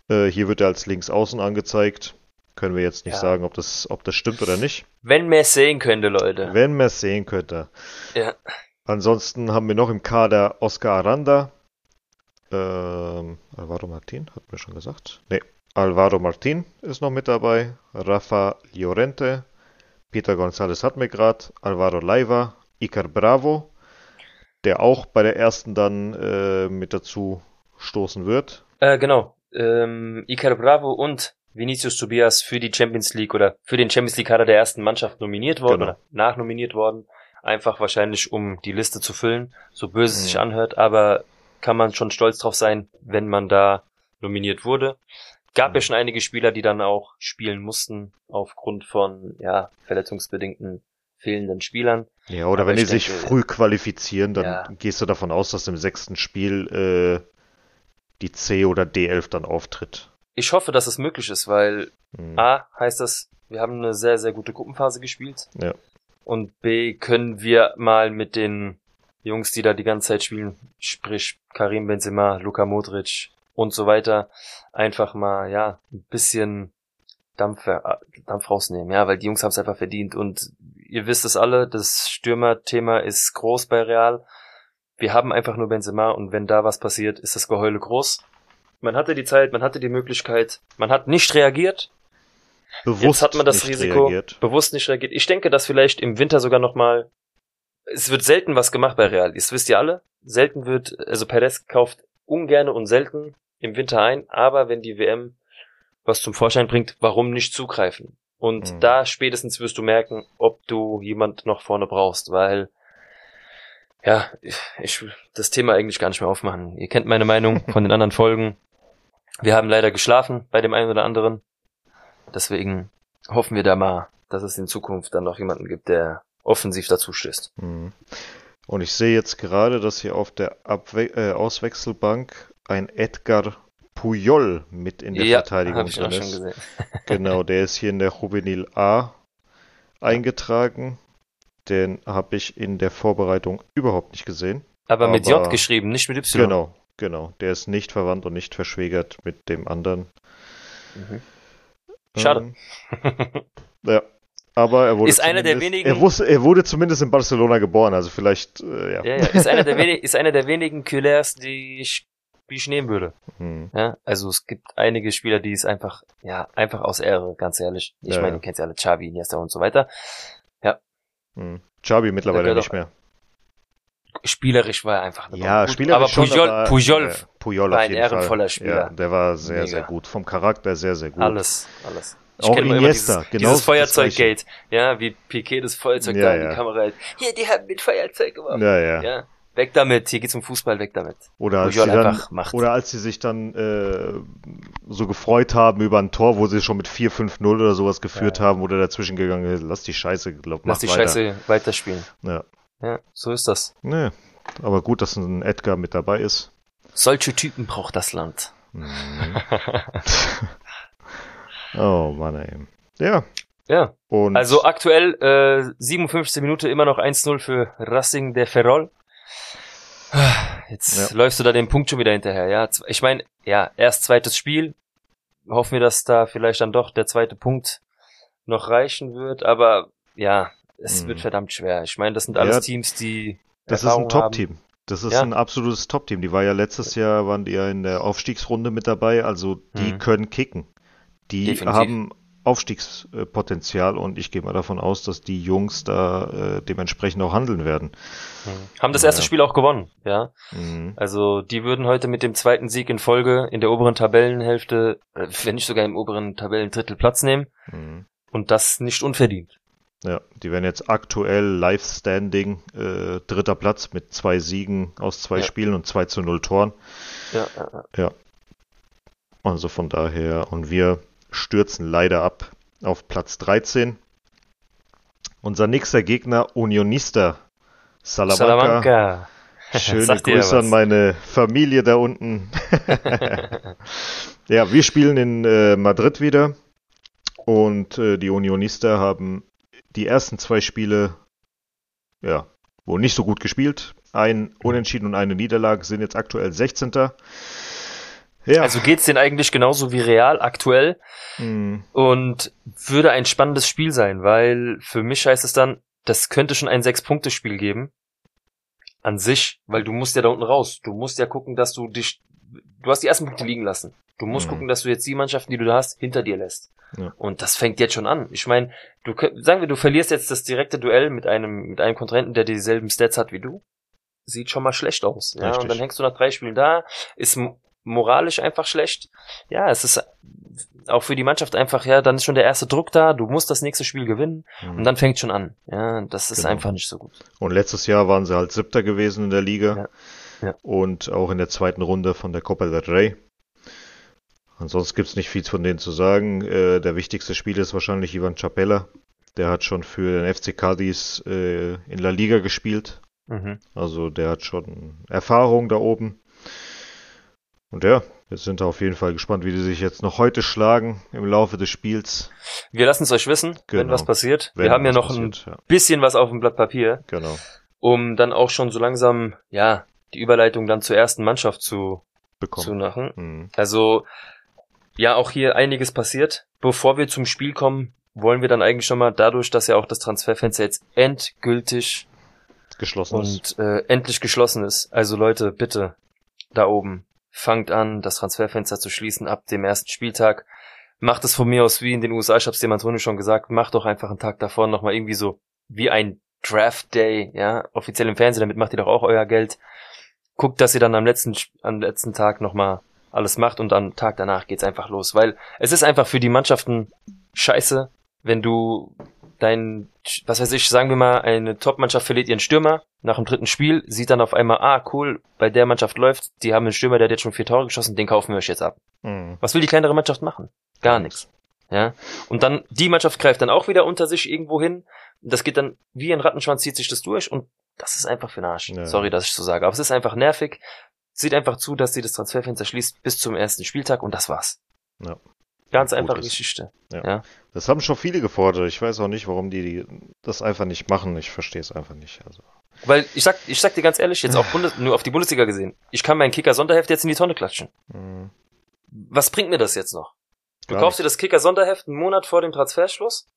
Äh, hier wird er als Linksaußen angezeigt. Können wir jetzt nicht Ja. sagen, ob das, ob das stimmt oder nicht. Wenn man es sehen könnte, Leute. Wenn man es sehen könnte. Ja. Ansonsten haben wir noch im Kader Oscar Aranda. Ähm, Alvaro Martin, hat mir schon gesagt. Nee, Alvaro Martin ist noch mit dabei. Rafa Llorente. Peter González hat mir gerade. Alvaro Leiva. Icar Bravo. Der auch bei der ersten dann äh, mit dazu stoßen wird. Äh, genau. Ähm, Iker Bravo und Vinicius Tobias für die Champions League oder für den Champions League Kader der ersten Mannschaft nominiert worden Genau. oder nachnominiert worden. Einfach wahrscheinlich, um die Liste zu füllen. So böse es Mhm. sich anhört, aber kann man schon stolz drauf sein, wenn man da nominiert wurde. Gab ja Mhm. schon einige Spieler, die dann auch spielen mussten aufgrund von ja verletzungsbedingten fehlenden Spielern. Ja, oder Aber wenn die ich sich denke- früh qualifizieren, dann Ja. gehst du davon aus, dass im sechsten Spiel äh, die C oder D11 dann auftritt. Ich hoffe, dass es möglich ist, weil Hm. A heißt das, wir haben eine sehr, sehr gute Gruppenphase gespielt. Ja. Und B können wir mal mit den Jungs, die da die ganze Zeit spielen, sprich Karim Benzema, Luka Modric und so weiter, einfach mal, ja, ein bisschen Dampf, äh, Dampf rausnehmen, ja, weil die Jungs haben es einfach verdient und ihr wisst es alle, das Stürmerthema ist groß bei Real. Wir haben einfach nur Benzema und wenn da was passiert, ist das Geheule groß. Man hatte die Zeit, man hatte die Möglichkeit, man hat nicht reagiert, Bewusst Jetzt hat man das nicht Risiko reagiert. bewusst nicht reagiert. Ich denke, dass vielleicht im Winter sogar noch mal es wird selten was gemacht bei Real. Das wisst ihr alle. Selten wird, also Perez kauft ungerne und selten im Winter ein, aber wenn die WM was zum Vorschein bringt, warum nicht zugreifen? Und Mhm. da spätestens wirst du merken, ob du jemand noch vorne brauchst, weil ja, ich will das Thema eigentlich gar nicht mehr aufmachen. Ihr kennt meine Meinung von den anderen Folgen. Wir haben leider geschlafen bei dem einen oder anderen. Deswegen hoffen wir da mal, dass es in Zukunft dann noch jemanden gibt, der offensiv dazu stößt. Mhm. Und ich sehe jetzt gerade, dass hier auf der Abwe äh, Auswechselbank ein Edgar Puyol mit in der ja, Verteidigung habe ich drin schon ist. gesehen. Genau, der ist hier in der Juvenil A eingetragen. Den habe ich in der Vorbereitung überhaupt nicht gesehen. Aber mit Aber- J geschrieben, nicht mit Y. Genau, genau. Der ist nicht verwandt und nicht verschwägert mit dem anderen. Mhm. Schade. Ähm, ja. Aber er wurde Ist einer der zumindest- wenigen- Er, wusste, er wurde zumindest in Barcelona geboren, also vielleicht, äh, ja. Ja, ja, ist einer der, wenig, ist einer der wenigen Kühlers, die ich, die ich nehmen würde. Hm. Ja, also es gibt einige Spieler, die es einfach, ja, einfach aus Ehre, ganz ehrlich. Ich Ja, meine, ja. du kennst ja alle Xavi, Iniesta und so weiter. Hm. Xabi mittlerweile nicht mehr. Spielerisch war er einfach eine Ja, Bombe. spielerisch Aber Pujol, aber, Pujol, äh, Pujol war ein jeden Fall. ehrenvoller Spieler. Ja, der war sehr, Mega. sehr gut. Vom Charakter sehr, sehr gut. alles, alles. Auch kenn immer Iniesta, dieses, genau dieses Feuerzeug-Gate. Ja, wie Piquet das Feuerzeug Ja, da in ja. die Kamera hält. Hier, die haben mit Feuerzeug gemacht. Ja, ja. Ja, weg damit. Hier geht's um Fußball, weg damit. Oder als, Pujol sie dann, macht. oder als sie sich dann äh, so gefreut haben über ein Tor, wo sie schon mit 4-5-0 oder sowas geführt Ja. haben, wurde dazwischen gegangen, hey, lass die Scheiße, glaub, mach Lass die weiter. Scheiße weiterspielen. Ja. Ja, so ist das. Nee, aber gut, dass ein Edgar mit dabei ist. Solche Typen braucht das Land. Mhm. oh Mann, ey. Ja, Ja, und also aktuell äh, 57 Minuten immer noch 1-0 für Racing de Ferrol. Jetzt Ja. läufst du da den Punkt schon wieder hinterher, ja. Ich meine, ja, erst zweites Spiel. Hoffen wir, dass da vielleicht dann doch der zweite Punkt noch reichen wird, aber ja, es Mhm. wird verdammt schwer. Ich meine, das sind alles Ja, Teams, die das ist Erfahrung ein haben. Top-Team. Das ist Ja. ein absolutes Top-Team. Die war ja letztes Jahr, waren die ja in der Aufstiegsrunde mit dabei, also die Mhm. können kicken. Die Definitiv. haben Aufstiegspotenzial und ich gehe mal davon aus, dass die Jungs da äh, dementsprechend auch handeln werden. haben das erste ja. Spiel auch gewonnen, ja. Mhm. Also die würden heute mit dem zweiten Sieg in Folge in der oberen Tabellenhälfte, äh, wenn nicht sogar im oberen Tabellendrittel Platz nehmen Mhm. und das nicht unverdient. Ja, die werden jetzt aktuell live standing äh, dritter Platz mit zwei Siegen aus zwei Ja. Spielen und 2 zu 0 Toren. Ja, ja, ja. Also von daher, und wir stürzen leider ab auf Platz 13. Unser nächster Gegner, Unionista Salamanca. Salamanca. Schöne Grüße an meine Familie da unten. ja, wir spielen in äh, Madrid wieder und äh, die Unionista haben die ersten zwei Spiele ja wohl nicht so gut gespielt. Ein Unentschieden und eine Niederlage sind jetzt aktuell 16. Ja, Also geht's denen eigentlich genauso wie Real aktuell mh, und würde ein spannendes Spiel sein, weil für mich heißt es dann, das könnte schon ein Sechs-Punkte-Spiel geben. An sich, weil du musst ja da unten raus. Du musst ja gucken, dass du dich, du hast die ersten Punkte liegen lassen. Du musst Mhm. gucken, dass du jetzt die Mannschaften, die du da hast, hinter dir lässt. Ja. Und das fängt jetzt schon an. Ich meine, du sagen wir, du verlierst jetzt das direkte Duell mit einem mit einem Kontrahenten, der dieselben Stats hat wie du. Sieht schon mal schlecht aus. Ja, Richtig. und dann hängst du nach drei Spielen da, ist moralisch einfach schlecht. Ja, es ist auch für die Mannschaft einfach, ja, dann ist schon der erste Druck da, du musst das nächste Spiel gewinnen mh. und dann fängt schon an. Ja, das ist Genau. einfach nicht so gut. Und letztes Jahr waren sie halt Siebter gewesen in der Liga. Ja. Ja. Und auch in der zweiten Runde von der Copa del Rey. Ansonsten gibt's nicht viel von denen zu sagen. Äh, der wichtigste Spieler ist wahrscheinlich Ivan Chapella. Der hat schon für den FC Cadiz äh, in La Liga gespielt. Mhm. Also der hat schon Erfahrung da oben. Und ja, wir sind auf jeden Fall gespannt, wie die sich jetzt noch heute schlagen im Laufe des Spiels. Wir lassen es euch wissen, wenn Genau. was passiert. Wenn Wir haben ja noch passiert, ein ja, bisschen was auf dem Blatt Papier, genau. um dann auch schon so langsam, ja, die Überleitung dann zur ersten Mannschaft zu, zu Bekommen. machen. Mhm. Also, ja, auch hier einiges passiert. Bevor wir zum Spiel kommen, wollen wir dann eigentlich schon mal dadurch, dass ja auch das Transferfenster jetzt endgültig Geschlossen ist. und äh, endlich geschlossen ist. Also Leute, bitte da oben fangt an, das Transferfenster zu schließen ab dem ersten Spieltag. Macht es von mir aus wie in den USA, ich hab's dem Antonio schon gesagt, macht doch einfach einen Tag davor nochmal irgendwie so wie ein Draft Day, ja, offiziell im Fernsehen, damit macht ihr doch auch euer Geld. Guckt, dass ihr dann am letzten, am letzten Tag nochmal alles macht und am Tag danach geht's einfach los, weil es ist einfach für die Mannschaften scheiße, wenn du dein, was weiß ich, sagen wir mal, eine Top-Mannschaft verliert ihren Stürmer nach dem dritten Spiel, sieht dann auf einmal, ah, cool, bei der Mannschaft läuft, die haben einen Stürmer, der hat jetzt schon vier Tore geschossen, den kaufen wir euch jetzt ab. Mhm. Was will die kleinere Mannschaft machen? Gar nichts. Ja. Und dann, die Mannschaft greift dann auch wieder unter sich irgendwo hin. Das geht dann, wie ein Rattenschwanz zieht sich das durch und das ist einfach für den Arsch. Ja. Sorry, dass ich so sage. Aber es ist einfach nervig. Sieht einfach zu, dass sie das Transferfenster schließt bis zum ersten Spieltag und das war's. Ja. Ganz einfache. Geschichte. Ja. Ja. Das haben schon viele gefordert. Ich weiß auch nicht, warum die, die das einfach nicht machen. Ich verstehe es einfach nicht. Also. Weil ich sag, ich sag dir ganz ehrlich, jetzt auf Bundes nur auf die Bundesliga gesehen, ich kann meinen Kicker-Sonderheft jetzt in die Tonne klatschen. mh, Was bringt mir das jetzt noch? Du Gar kaufst dir nichts. das Kicker-Sonderheft einen Monat vor dem Transferschluss.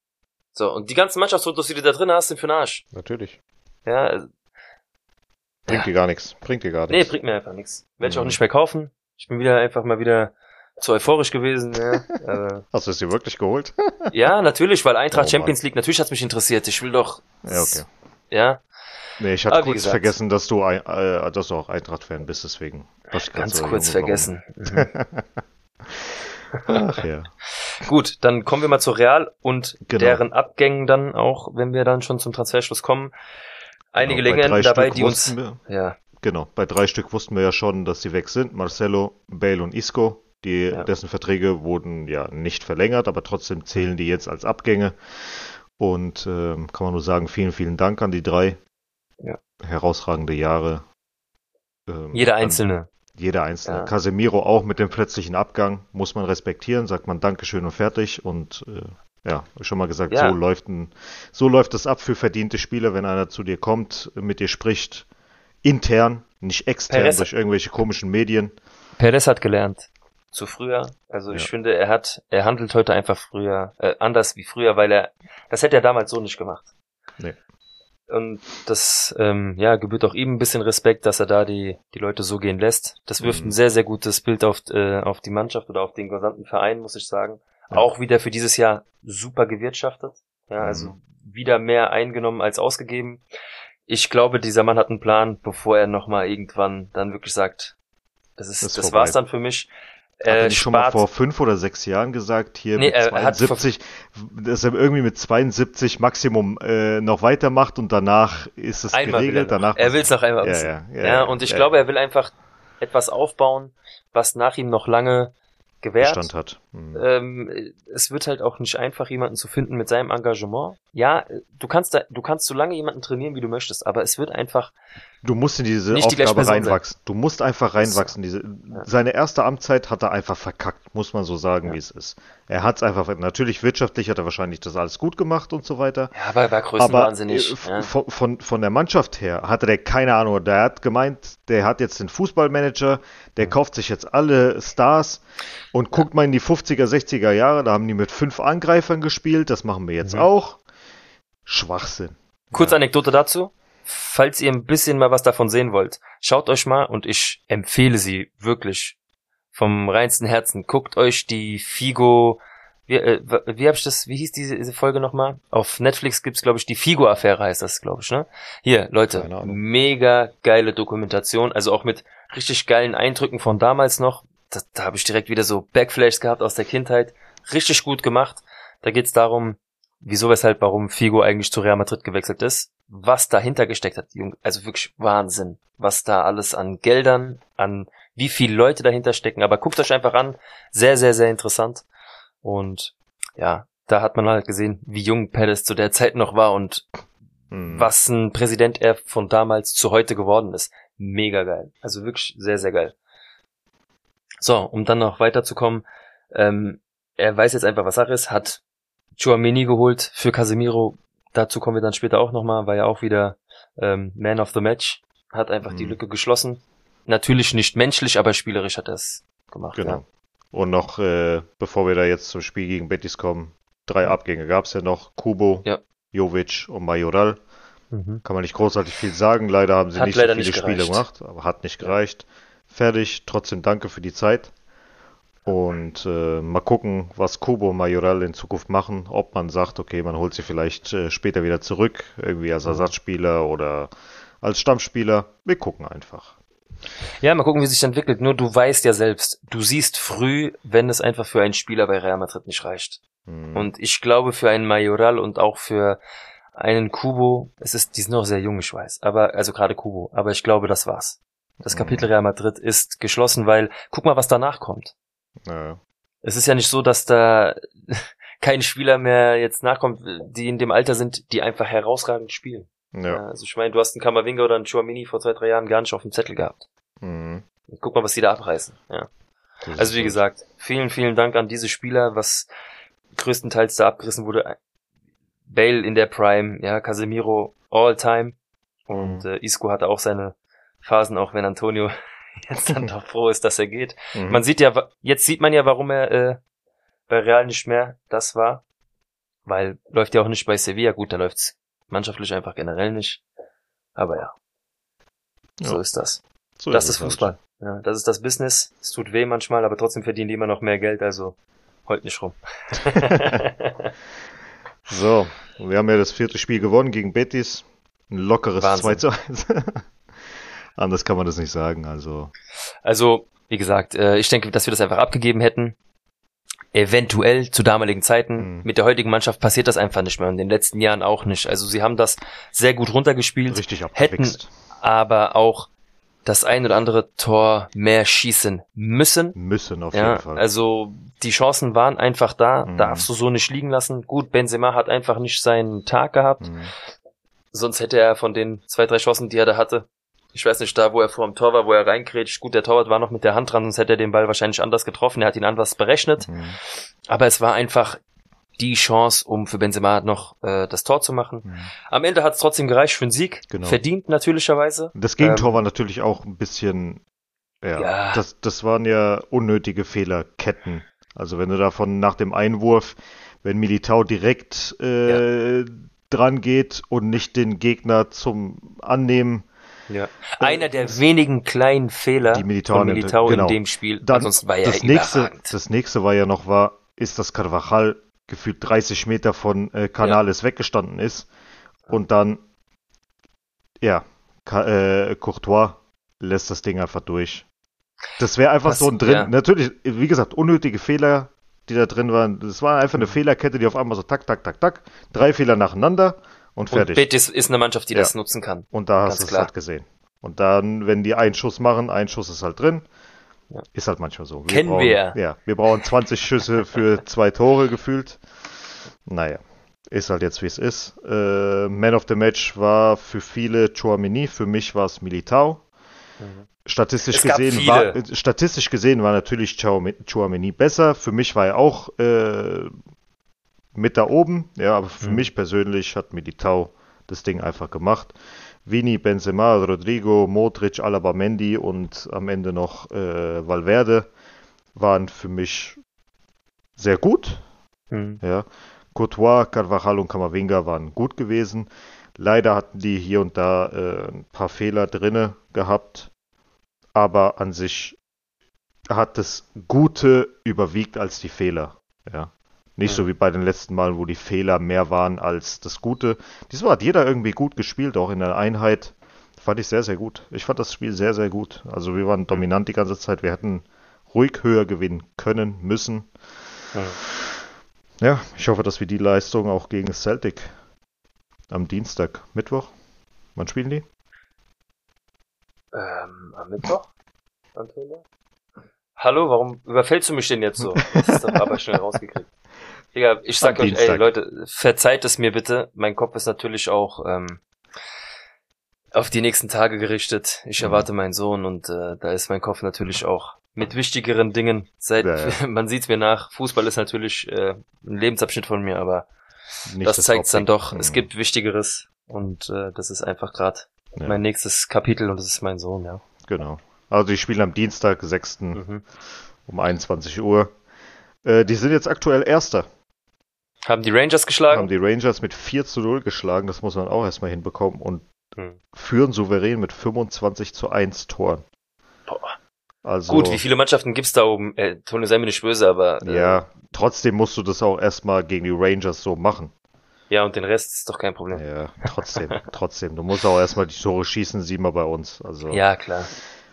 So, und die ganzen Mannschaftsfotos, die du da drin hast, sind für den Arsch. Natürlich. Ja, Bringt dir gar nichts. Bringt dir gar nee, nichts. bringt mir einfach nichts. Werde ich auch Mhm. nicht mehr kaufen. Ich bin wieder einfach mal wieder zu euphorisch gewesen. Ja, äh, Hast du es dir wirklich geholt? ja natürlich, weil Eintracht Oh, Champions League, natürlich hat's mich interessiert. Ich will doch, ja, okay. ja, Nee, ich hatte Aber kurz vergessen, dass du, äh, dass du auch Eintracht-Fan bist, deswegen. Ich ganz so kurz vergessen. Ach ja. Gut, dann kommen wir mal zu Real und Genau. deren Abgängen dann auch, wenn wir dann schon zum Transferschluss kommen. Einige Genau, Legenden dabei, Stück die uns, wussten Wir, ja, genau, bei drei Stück wussten wir ja schon, dass sie weg sind. Marcelo, Bale und Isco. Die, Ja. Dessen Verträge wurden ja nicht verlängert, aber trotzdem zählen die jetzt als Abgänge. Und ähm, kann man nur sagen, vielen, vielen Dank an die drei. Ja. Herausragende Jahre. Ähm, jeder Einzelne. Jeder einzelne. Ja. Casemiro auch mit dem plötzlichen Abgang muss man respektieren, sagt man Dankeschön und fertig. Und äh, ja, schon mal gesagt, Ja. so läuft ein, so läuft es ab für verdiente Spieler, wenn einer zu dir kommt, mit dir spricht, intern, nicht extern Perez- durch irgendwelche komischen Medien. Perez hat gelernt. Zu früher. Also ich Ja. finde, er hat, er handelt heute einfach früher, äh, anders wie früher, weil er, das hätte er damals so nicht gemacht. Nee. Und das, ähm, ja, gebührt auch ihm ein bisschen Respekt, dass er da die, die Leute so gehen lässt. Das wirft Mhm. ein sehr, sehr gutes Bild auf, äh, auf die Mannschaft oder auf den gesamten Verein, muss ich sagen. Ja. Auch wieder für dieses Jahr super gewirtschaftet. Ja, also Mhm. wieder mehr eingenommen als ausgegeben. Ich glaube, dieser Mann hat einen Plan, bevor er nochmal irgendwann dann wirklich sagt, das ist, das vorbei. war's dann für mich. Hat er Äh, nicht schon mal spart, vor fünf oder sechs Jahren gesagt, hier Nee, mit er hat vor- 72, dass er irgendwie mit 72 Maximum äh, noch weitermacht und danach ist es einmal er, geregelt. noch. danach er will es noch einmal ja, wissen. ja, Ja, ja, und ich glaube, er will einfach etwas aufbauen, was nach ihm noch lange gewährt. Bestand hat. Mhm. Ähm, es wird halt auch nicht einfach, jemanden zu finden mit seinem Engagement. Ja, du kannst da, du kannst so lange jemanden trainieren, wie du möchtest, aber es wird einfach, Du musst in diese Nicht die Aufgabe sein. reinwachsen. Du musst einfach reinwachsen. Diese, Seine erste Amtszeit hat er einfach verkackt, muss man so sagen, Ja. wie es ist. Er hat es einfach, natürlich wirtschaftlich hat er wahrscheinlich das alles gut gemacht und so weiter. ja, aber er war Aber größenwahnsinnig. äh, f- ja. von, von, von der Mannschaft her hatte der keine Ahnung. Der hat gemeint, der hat jetzt den Fußballmanager, der kauft sich jetzt alle Stars und guckt mal in die 50er, 60er Jahre, da haben die mit fünf Angreifern gespielt, das machen wir jetzt Mhm. auch. Schwachsinn. Kurze Ja. Anekdote dazu. Falls ihr ein bisschen mal was davon sehen wollt, schaut euch mal und ich empfehle sie wirklich vom reinsten Herzen. Guckt euch die Figo, wie, äh, wie hab ich das, wie hieß diese, diese Folge nochmal? Auf Netflix gibt's, glaube ich, die Figo-Affäre heißt das, glaube ich, ne? Hier, Leute, mega geile Dokumentation, also auch mit richtig geilen Eindrücken von damals noch. Da, da habe ich direkt wieder so Backflashes gehabt aus der Kindheit. Richtig gut gemacht. Da geht's darum, wieso, weshalb, warum Figo eigentlich zu Real Madrid gewechselt ist, was dahinter gesteckt hat. Also wirklich Wahnsinn, was da alles an Geldern, an wie viele Leute dahinter stecken. Aber guckt euch einfach an, sehr, sehr, sehr interessant. Und ja, da hat man halt gesehen, wie jung Perez zu der Zeit noch war und Mhm. was ein Präsident er von damals zu heute geworden ist. Mega geil. Also wirklich sehr, sehr geil. So, um dann noch weiterzukommen, ähm, er weiß jetzt einfach, was Sache ist, hat Chouameni geholt für Casemiro. Dazu kommen wir dann später auch nochmal, war ja auch wieder ähm, Man of the Match. Hat einfach die Mhm. Lücke geschlossen. Natürlich nicht menschlich, aber spielerisch hat er es gemacht. Genau. Und noch, äh, bevor wir da jetzt zum Spiel gegen Betis kommen, drei Abgänge gab es ja noch. Kubo, Ja. Jovic und Majoral. Ja. Mhm. Kann man nicht großartig viel sagen. Leider haben sie Hat nicht so viele Spiele gemacht, aber hat nicht gereicht. Fertig. Trotzdem danke für die Zeit. Und äh, mal gucken, was Kubo und Majoral in Zukunft machen. Ob man sagt, okay, man holt sie vielleicht äh, später wieder zurück, irgendwie als Mhm. Ersatzspieler oder als Stammspieler. Wir gucken einfach. Ja, mal gucken, wie sich das entwickelt. Nur du weißt ja selbst, du siehst früh, wenn es einfach für einen Spieler bei Real Madrid nicht reicht. Hm. Und ich glaube, für einen Majoral und auch für einen Kubo, es ist, die sind noch sehr jung, ich weiß, aber, also gerade Kubo, aber ich glaube, das war's. Das Mhm. Kapitel Real Madrid ist geschlossen, weil, guck mal, was danach kommt. Ja. Es ist ja nicht so, dass da kein Spieler mehr jetzt nachkommt, die in dem Alter sind, die einfach herausragend spielen. Ja. Also ich meine, du hast einen Kamavinga oder einen Chouamini vor zwei, drei Jahren gar nicht auf dem Zettel gehabt. Mhm. Guck mal, was die da abreißen. Ja. Also wie gesagt, vielen, vielen Dank an diese Spieler, was größtenteils da abgerissen wurde. Bale in der Prime, ja, Casemiro all time. Und mhm. äh, Isco hatte auch seine Phasen, auch wenn Antonio jetzt dann doch froh ist, dass er geht. Mhm. Man sieht ja, jetzt sieht man ja, warum er äh, bei Real nicht mehr das war. Weil läuft ja auch nicht bei Sevilla gut, da läuft's mannschaftlich einfach generell nicht. Aber ja, so ja. ist das. So das ist, ist halt. Fußball. Ja, das ist das Business. Es tut weh manchmal, aber trotzdem verdienen die immer noch mehr Geld, also heult nicht rum. so, wir haben ja das vierte Spiel gewonnen gegen Betis. Ein lockeres Wahnsinn. 2 zu 1. Anders kann man das nicht sagen, also. Also, wie gesagt, äh, ich denke, dass wir das einfach abgegeben hätten. Eventuell zu damaligen Zeiten. Mhm. Mit der heutigen Mannschaft passiert das einfach nicht mehr und in den letzten Jahren auch nicht. Also sie haben das sehr gut runtergespielt. Richtig hätten aber auch das ein oder andere Tor mehr schießen müssen. Müssen auf ja, jeden Fall. Also die Chancen waren einfach da, mhm. darfst du so nicht liegen lassen. Gut, Benzema hat einfach nicht seinen Tag gehabt. Mhm. Sonst hätte er von den zwei, drei Chancen, die er da hatte, ich weiß nicht, da wo er vor dem Tor war, wo er reinkrätscht, gut, der Torwart war noch mit der Hand dran, sonst hätte er den Ball wahrscheinlich anders getroffen, er hat ihn anders berechnet. Mhm. Aber es war einfach die Chance, um für Benzema noch äh, das Tor zu machen. Mhm. Am Ende hat es trotzdem gereicht für den Sieg. Genau. Verdient natürlicherweise. Das Gegentor ähm, war natürlich auch ein bisschen, ja, ja, Das, das waren ja unnötige Fehlerketten. Also wenn du davon nach dem Einwurf, wenn Militao direkt äh, ja. dran geht und nicht den Gegner zum Annehmen ja. Einer der wenigen kleinen Fehler die Militao, Militao genau. in dem Spiel. Dann, Ansonsten war ja das nächste, das nächste war ja noch war, ist, dass Carvajal gefühlt 30 Meter von äh, Canales ja. weggestanden ist und dann ja äh, Courtois lässt das Ding einfach durch. Das wäre einfach das, so ein drin. Ja. Natürlich, wie gesagt, unnötige Fehler, die da drin waren. Das war einfach eine mhm. Fehlerkette, die auf einmal so tak, tak, tak, tak, drei Fehler nacheinander und fertig. Und Betis ist eine Mannschaft, die ja. das nutzen kann. Und da hast du es halt gesehen. Und dann, wenn die einen Schuss machen, ein Schuss ist halt drin. Ja. Ist halt manchmal so. Wir Kennen brauchen, wir. Ja, wir brauchen 20 Schüsse für zwei Tore gefühlt. Naja, ist halt jetzt wie es ist. Äh, Man of the Match war für viele Chouamini, für mich war es Militao. Mhm. Statistisch gesehen, war, statistisch gesehen war natürlich Chouamini besser. Für mich war er auch äh, mit da oben. Ja, aber für mhm. mich persönlich hat Militao das Ding einfach gemacht. Vini, Benzema, Rodrigo, Modric, Alaba, Mendy und am Ende noch äh, Valverde waren für mich sehr gut. Mhm. Ja. Courtois, Carvajal und Camavinga waren gut gewesen. Leider hatten die hier und da äh, ein paar Fehler drinne gehabt, aber an sich hat das Gute überwiegt als die Fehler. Ja. Nicht ja. so wie bei den letzten Malen, wo die Fehler mehr waren als das Gute. Diesmal hat jeder irgendwie gut gespielt, auch in der Einheit. Fand ich sehr, sehr gut. Ich fand das Spiel sehr, sehr gut. Also wir waren dominant die ganze Zeit. Wir hätten ruhig höher gewinnen können, müssen. Ja, ja ich hoffe, dass wir die Leistung auch gegen Celtic am Dienstag, Mittwoch. Wann spielen die? Ähm, am Mittwoch, Antonio? Hallo, warum überfällst du mich denn jetzt so? Das ist doch aber schnell rausgekriegt. Digga, ich sag euch, ey Leute, verzeiht es mir bitte. Mein Kopf ist natürlich auch ähm, auf die nächsten Tage gerichtet. Ich mhm. erwarte meinen Sohn und äh, da ist mein Kopf natürlich auch mit wichtigeren Dingen. Seit ja, ja. man sieht's mir nach. Fußball ist natürlich äh, ein Lebensabschnitt von mir, aber Nicht das, das zeigt's dann doch. Mhm. Es gibt Wichtigeres und äh, das ist einfach gerade ja. mein nächstes Kapitel und das ist mein Sohn, ja. Genau. Also die spielen am Dienstag, 6. Mhm. um 21 Uhr. Äh, die sind jetzt aktuell Erster haben die Rangers geschlagen? Haben die Rangers mit 4 zu 0 geschlagen, das muss man auch erstmal hinbekommen und hm. führen souverän mit 25 zu 1 Toren. Boah. Also, Gut, wie viele Mannschaften gibt's da oben? Äh, Tony, sei mir nicht böse, aber. Äh, ja, trotzdem musst du das auch erstmal gegen die Rangers so machen. Ja, und den Rest ist doch kein Problem. Ja, trotzdem, trotzdem. Du musst auch erstmal die Tore schießen, sieh mal bei uns. Also, ja, klar.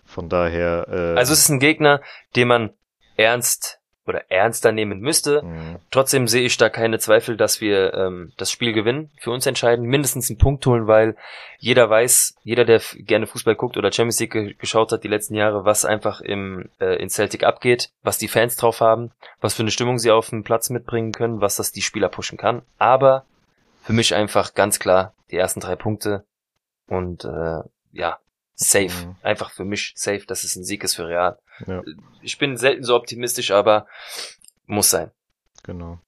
Von daher. Äh, also es ist ein Gegner, den man ernst oder ernster nehmen müsste. Mhm. Trotzdem sehe ich da keine Zweifel, dass wir ähm, das Spiel gewinnen, für uns entscheiden, mindestens einen Punkt holen, weil jeder weiß, jeder, der gerne Fußball guckt oder Champions League ge geschaut hat die letzten Jahre, was einfach im äh, in Celtic abgeht, was die Fans drauf haben, was für eine Stimmung sie auf dem Platz mitbringen können, was das die Spieler pushen kann. Aber für mich einfach ganz klar die ersten drei Punkte und äh, ja, Safe. Mhm. Einfach für mich safe, dass es ein Sieg ist für Real. Ja. Ich bin selten so optimistisch, aber muss sein. Genau.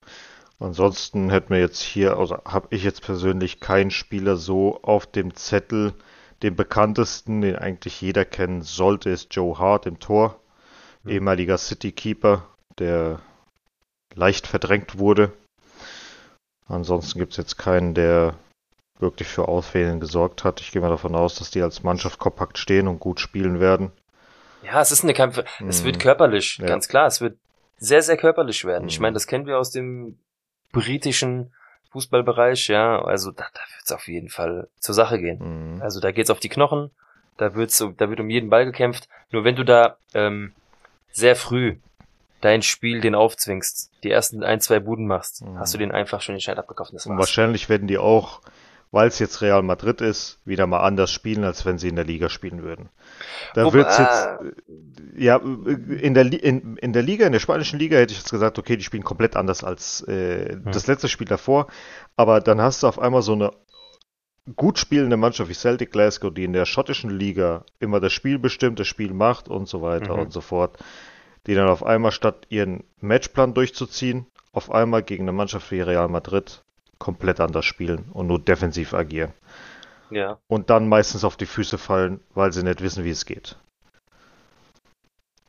Ansonsten hätten wir jetzt hier, also habe ich jetzt persönlich keinen Spieler so auf dem Zettel. Den bekanntesten, den eigentlich jeder kennen sollte, ist Joe Hart im Tor. Mhm. Ehemaliger City Keeper, der leicht verdrängt wurde. Ansonsten gibt es jetzt keinen, der wirklich für Auswählen gesorgt hat. Ich gehe mal davon aus, dass die als Mannschaft kompakt stehen und gut spielen werden. Ja, es ist eine Kampf. Es Mhm. wird körperlich, Ja. ganz klar. Es wird sehr, sehr körperlich werden. Ich Mhm. meine, das kennen wir aus dem britischen Fußballbereich, ja. Also da, da wird es auf jeden Fall zur Sache gehen. Mhm. Also da geht's auf die Knochen, da wird's, da wird um jeden Ball gekämpft. Nur wenn du da ähm, sehr früh dein Spiel den aufzwingst, die ersten ein, zwei Buden machst, Mhm. hast du den einfach schon den Schein abgekauft. und Und wahrscheinlich werden die auch, weil es jetzt Real Madrid ist, wieder mal anders spielen, als wenn sie in der Liga spielen würden. Da Wobei- wird's jetzt, äh, ja, in der, in, in der Liga, in der spanischen Liga hätte ich jetzt gesagt, okay, die spielen komplett anders als äh, das letzte Spiel davor. Aber dann hast du auf einmal so eine gut spielende Mannschaft wie Celtic Glasgow, die in der schottischen Liga immer das Spiel bestimmt, das Spiel macht und so weiter Mhm. und so fort, die dann auf einmal statt ihren Matchplan durchzuziehen, auf einmal gegen eine Mannschaft wie Real Madrid komplett anders spielen und nur defensiv agieren. Ja. Und dann meistens auf die Füße fallen, weil sie nicht wissen, wie es geht.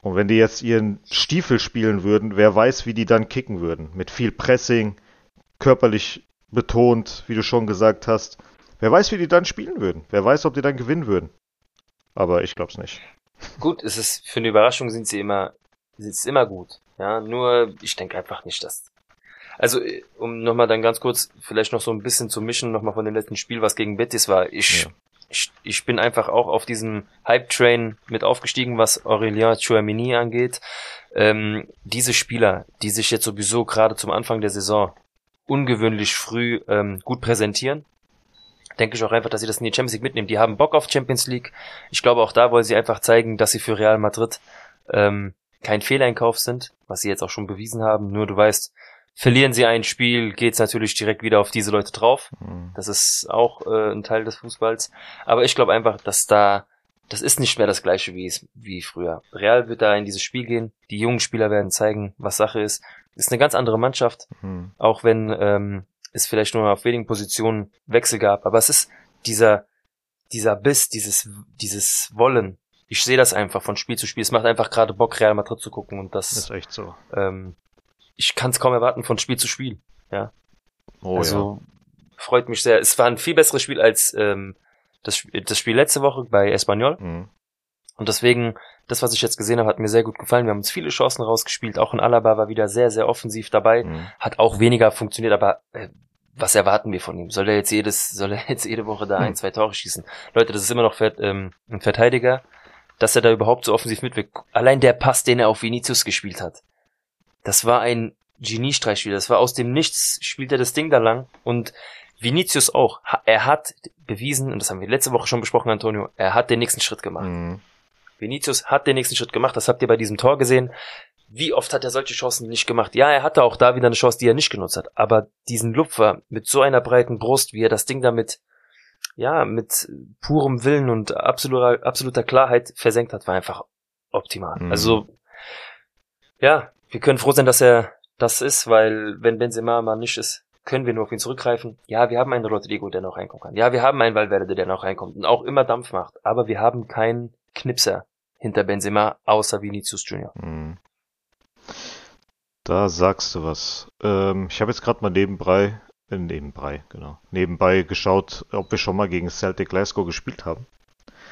Und wenn die jetzt ihren Stiefel spielen würden, wer weiß, wie die dann kicken würden. Mit viel Pressing, körperlich betont, wie du schon gesagt hast. Wer weiß, wie die dann spielen würden. Wer weiß, ob die dann gewinnen würden. Aber ich glaub's nicht. Gut, es ist für eine Überraschung sind sie immer, sind immer gut. Ja, nur ich denke einfach nicht, dass. Also, äh, um nochmal dann ganz kurz vielleicht noch so ein bisschen zu mischen, nochmal von dem letzten Spiel, was gegen Betis war. Ich, Ja. ich, ich bin einfach auch auf diesem Hype-Train mit aufgestiegen, was Aurélien Chouamini angeht. Ähm, diese Spieler, die sich jetzt sowieso gerade zum Anfang der Saison ungewöhnlich früh ähm, gut präsentieren, denke ich auch einfach, dass sie das in die Champions League mitnehmen. Die haben Bock auf Champions League. Ich glaube, auch da wollen sie einfach zeigen, dass sie für Real Madrid ähm, kein Fehleinkauf sind, was sie jetzt auch schon bewiesen haben. Nur du weißt, verlieren sie ein Spiel, geht's natürlich direkt wieder auf diese Leute drauf. Hm. Das ist auch äh, ein Teil des Fußballs. Aber ich glaube einfach, dass da, das ist nicht mehr das gleiche wie es wie früher. Real wird da in dieses Spiel gehen. Die jungen Spieler werden zeigen, was Sache ist. Ist eine ganz andere Mannschaft, Hm. auch wenn ähm, es vielleicht nur auf wenigen Positionen Wechsel gab. Aber es ist dieser, dieser Biss, dieses, dieses Wollen. Ich sehe das einfach von Spiel zu Spiel. Es macht einfach gerade Bock, Real Madrid zu gucken und das, Ist echt so. ähm, ich kann es kaum erwarten von Spiel zu Spiel. Oh also freut mich sehr. Es war ein viel besseres Spiel als ähm, das, das Spiel letzte Woche bei Espanyol. ja. Hm. Und deswegen, das, was ich jetzt gesehen habe, hat mir sehr gut gefallen. Wir haben uns viele Chancen rausgespielt. Auch in Alaba war wieder sehr, sehr offensiv dabei. Hm. Hat auch weniger funktioniert, aber äh, was erwarten wir von ihm? Soll er jetzt jedes, soll er jetzt jede Woche da ein, zwei Tore schießen? Leute, das ist immer noch ähm, ein Verteidiger, dass er da überhaupt so offensiv mitwirkt. Allein der Pass, den er auf Vinicius gespielt hat, das war ein Geniestreichspiel. Das war aus dem Nichts, spielt er das Ding da lang und Vinicius auch. Er hat bewiesen, und das haben wir letzte Woche schon besprochen, Antonio, er hat den nächsten Schritt gemacht. Hm. Vinicius hat den nächsten Schritt gemacht, das habt ihr bei diesem Tor gesehen. Wie oft hat er solche Chancen nicht gemacht? Ja, er hatte auch da wieder eine Chance, die er nicht genutzt hat. Aber diesen Lupfer mit so einer breiten Brust, wie er das Ding damit, ja, mit purem Willen und absoluter, absoluter Klarheit versenkt hat, war einfach optimal. Mhm. Also, ja, wir können froh sein, dass er das ist, weil wenn Benzema mal nicht ist, können wir nur auf ihn zurückgreifen. Ja, wir haben einen Rodrigo, der noch reinkommen kann. Ja, wir haben einen Valverde, der noch reinkommt und auch immer Dampf macht. Aber wir haben keinen Knipser hinter Benzema, außer Vinicius Junior. Hm. Da sagst du was. Ähm, ich habe jetzt gerade mal nebenbei, äh, nebenbei, genau, nebenbei geschaut, ob wir schon mal gegen Celtic Glasgow gespielt haben.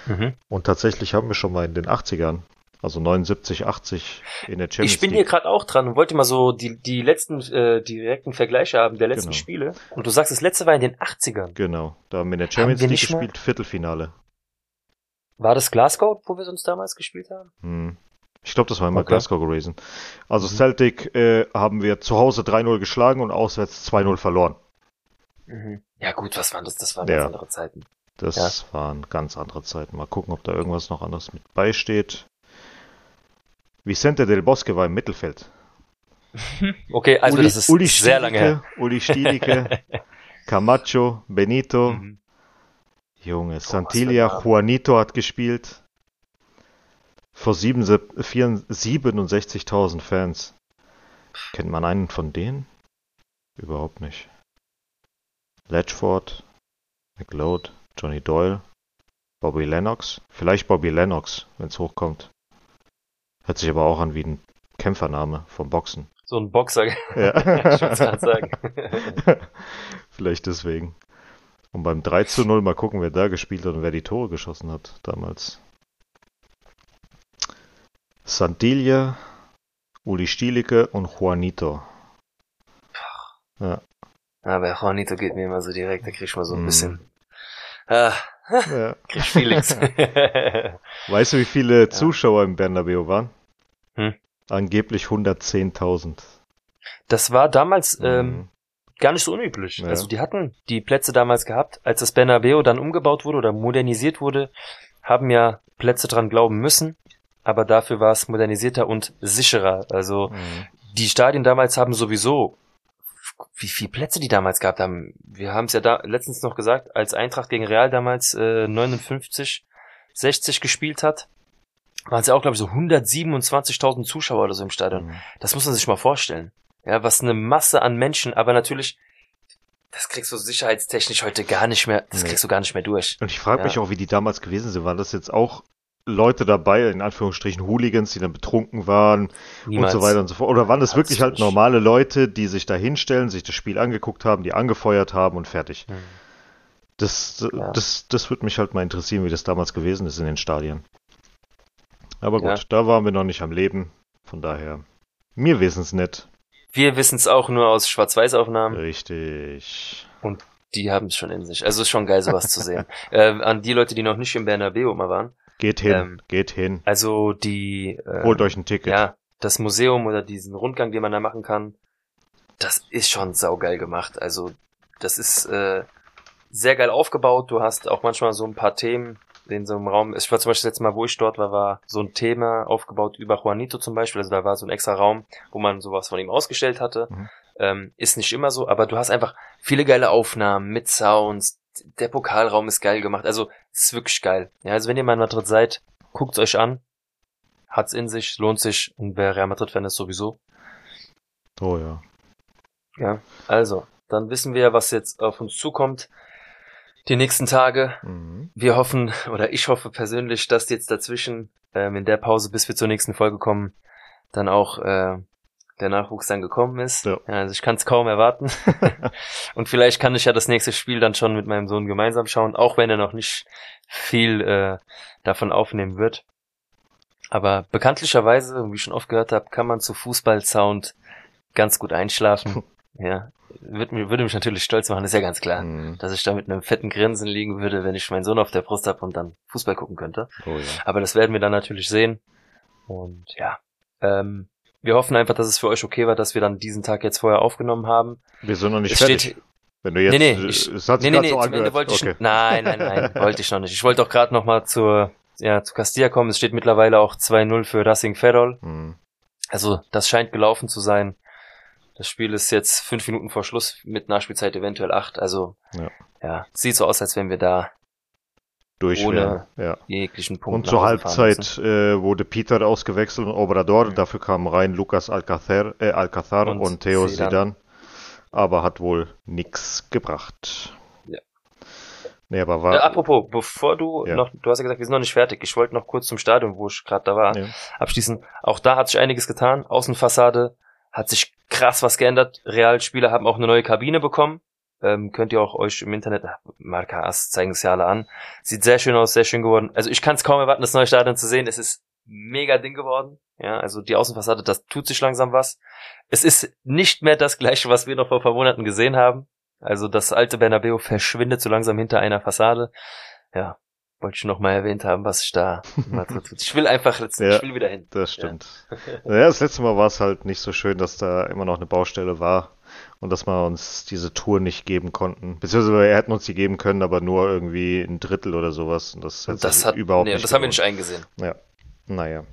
Mhm. Und tatsächlich haben wir schon mal in den 80ern, also 79, 80 in der Champions Ich bin hier League. gerade auch dran und wollte mal so die, die letzten äh, direkten Vergleiche haben der letzten Genau. Spiele. Und du sagst, das letzte war in den 80ern. Genau, da haben wir in der Champions League gespielt, Viertelfinale. War das Glasgow, wo wir uns damals gespielt haben? Hm. Ich glaube, das war immer Okay. Glasgow gewesen. Also Mhm. Celtic äh, haben wir zu Hause 3-0 geschlagen und auswärts 2-0 verloren. Mhm. Ja gut, was waren das? Das waren Ja. ganz andere Zeiten. Das Ja. waren ganz andere Zeiten. Mal gucken, ob da irgendwas noch anderes mit beisteht. Vicente del Bosque war im Mittelfeld. Okay, also Uli, das ist Uli sehr lange her. Uli Stielicke, Camacho, Benito, Mhm. Junge, Santilia Juanito hat gespielt. Vor 67.000 Fans. Kennt man einen von denen? Überhaupt nicht. Ledgeford, McLeod, Johnny Doyle, Bobby Lennox. Vielleicht Bobby Lennox, wenn es hochkommt. Hört sich aber auch an wie ein Kämpfername vom Boxen. So ein Boxer. Ja. ich sagen. Vielleicht deswegen. Und beim 3 zu 0 mal gucken, wer da gespielt hat und wer die Tore geschossen hat damals. Santilia, Uli Stielicke und Juanito. Ja. Aber Juanito geht mir immer so direkt, da krieg ich mal so ein Mm. bisschen. Ah, ja. krieg Feelings. Weißt du, wie viele Zuschauer im Bernabeu waren? Hm. Angeblich 110.000. das war damals ähm, Mhm. gar nicht so unüblich. Ja. Also die hatten die Plätze damals gehabt. Als das Bernabeu dann umgebaut wurde oder modernisiert wurde, haben ja Plätze dran glauben müssen. Aber dafür war es modernisierter und sicherer. Also Mhm. die Stadien damals haben sowieso, wie viele Plätze die damals gehabt haben. Wir haben es ja da letztens noch gesagt, als Eintracht gegen Real damals äh, 59, 60 gespielt hat, waren es ja auch, glaube ich, so 127.000 Zuschauer oder so im Stadion. Mhm. Das muss man sich mal vorstellen. Ja, was eine Masse an Menschen, aber natürlich, das kriegst du sicherheitstechnisch heute gar nicht mehr, das Nee. kriegst du gar nicht mehr durch. Und ich frage Ja. mich auch, wie die damals gewesen sind. Waren das jetzt auch Leute dabei, in Anführungsstrichen Hooligans, die dann betrunken waren Niemals. und so weiter und so fort? Oder waren das wirklich halt normale Leute, die sich da hinstellen, sich das Spiel angeguckt haben, die angefeuert haben und fertig? Hm. Das, Ja. das, das würde mich halt mal interessieren, wie das damals gewesen ist in den Stadien. Aber gut, Ja. da waren wir noch nicht am Leben. Von daher, mir wissen es nicht. Wir wissen es auch nur aus Schwarz-Weiß-Aufnahmen. Richtig. Die haben es schon in sich. Also ist schon geil, sowas zu sehen. Äh, an die Leute, die noch nicht im Bernabeu mal waren. Geht hin, Ähm, geht hin. Also die, äh, Holt euch ein Ticket. ja, das Museum oder diesen Rundgang, den man da machen kann, das ist schon saugeil gemacht. Also das ist äh, sehr geil aufgebaut. Du hast auch manchmal so ein paar Themen in so einem Raum. Ich war zum Beispiel das letzte Mal, wo ich dort war, war so ein Thema aufgebaut über Juanito zum Beispiel. Also da war so ein extra Raum, wo man sowas von ihm ausgestellt hatte. Mhm. Ähm, ist nicht immer so, aber du hast einfach viele geile Aufnahmen mit Sounds. Der Pokalraum ist geil gemacht. Also es ist wirklich geil. Ja, also wenn ihr mal in Madrid seid, guckt's euch an. Hat's in sich, lohnt sich. Und wer Real Madrid-Fan ist, sowieso. Oh ja. Ja, also, dann wissen wir, was jetzt auf uns zukommt. Die nächsten Tage. Mhm. Wir hoffen, oder ich hoffe persönlich, dass jetzt dazwischen, ähm, in der Pause, bis wir zur nächsten Folge kommen, dann auch äh, der Nachwuchs dann gekommen ist. Ja. also ich kann es kaum erwarten. Und vielleicht kann ich ja das nächste Spiel dann schon mit meinem Sohn gemeinsam schauen, auch wenn er noch nicht viel äh, davon aufnehmen wird. Aber bekanntlicherweise, wie ich schon oft gehört habe, kann man zu Fußball-Sound ganz gut einschlafen. ja, würde, mir- würde mich natürlich stolz machen, ist ja ganz klar Mhm. dass ich da mit einem fetten Grinsen liegen würde, wenn ich meinen Sohn auf der Brust habe und dann Fußball gucken könnte. Oh ja. Aber das werden wir dann natürlich sehen. Und ja, ähm, wir hoffen einfach, dass es für euch okay war, dass wir dann diesen Tag jetzt vorher aufgenommen haben. Wir sind noch nicht Es fertig. steht, Wenn du jetzt, nee, nee, ich, es hat sich nee, nee, nee, so Ende angehört. wollte ich, okay. nein, nein, nein, wollte ich noch nicht. Ich wollte auch gerade noch mal zur, ja, zu Castilla kommen. Es steht mittlerweile auch 2-0 für Racing Ferrol. Mhm. Also, das scheint gelaufen zu sein. Das Spiel ist jetzt fünf Minuten vor Schluss mit Nachspielzeit eventuell acht. Also, Ja. ja, sieht so aus, als wenn wir da Durch Ohne jeglichen Punkt Und zur. Halbzeit äh, wurde Peter ausgewechselt und Obrador. Mhm. Dafür kamen rein Lukas Alcázar, äh, Alcázar und, Und Theo Zidane. Zidane. Aber hat wohl nix gebracht. Ja. Nee, aber war. Äh, apropos, bevor du Ja. noch, du hast ja gesagt, wir sind noch nicht fertig. Ich wollte noch kurz zum Stadion, wo ich gerade da war, Ja. abschließen. Auch da hat sich einiges getan. Außenfassade hat sich krass was geändert. Realspieler haben auch eine neue Kabine bekommen. Ähm, könnt ihr auch euch im Internet, äh, Marca Ass zeigen es ja alle an. Sieht sehr schön aus, sehr schön geworden. Also ich kann es kaum erwarten, das neue Stadion zu sehen. Es ist mega Ding geworden. Ja, also die Außenfassade, das tut sich langsam was. Es ist nicht mehr das gleiche, was wir noch vor ein paar Monaten gesehen haben. Also das alte Bernabeu verschwindet so langsam hinter einer Fassade. Ja, wollte ich noch mal erwähnt haben, was ich da in Madrid tut. Ich will einfach, jetzt, Ja. ich will wieder hin. Das stimmt. Ja. das letzte Mal war es halt nicht so schön, dass da immer noch eine Baustelle war und dass wir uns diese Tour nicht geben konnten. Beziehungsweise wir hätten uns die geben können, aber nur irgendwie ein Drittel oder sowas. Und das, Und das hat, überhaupt nee, nicht das haben wir nicht eingesehen. Ja, naja.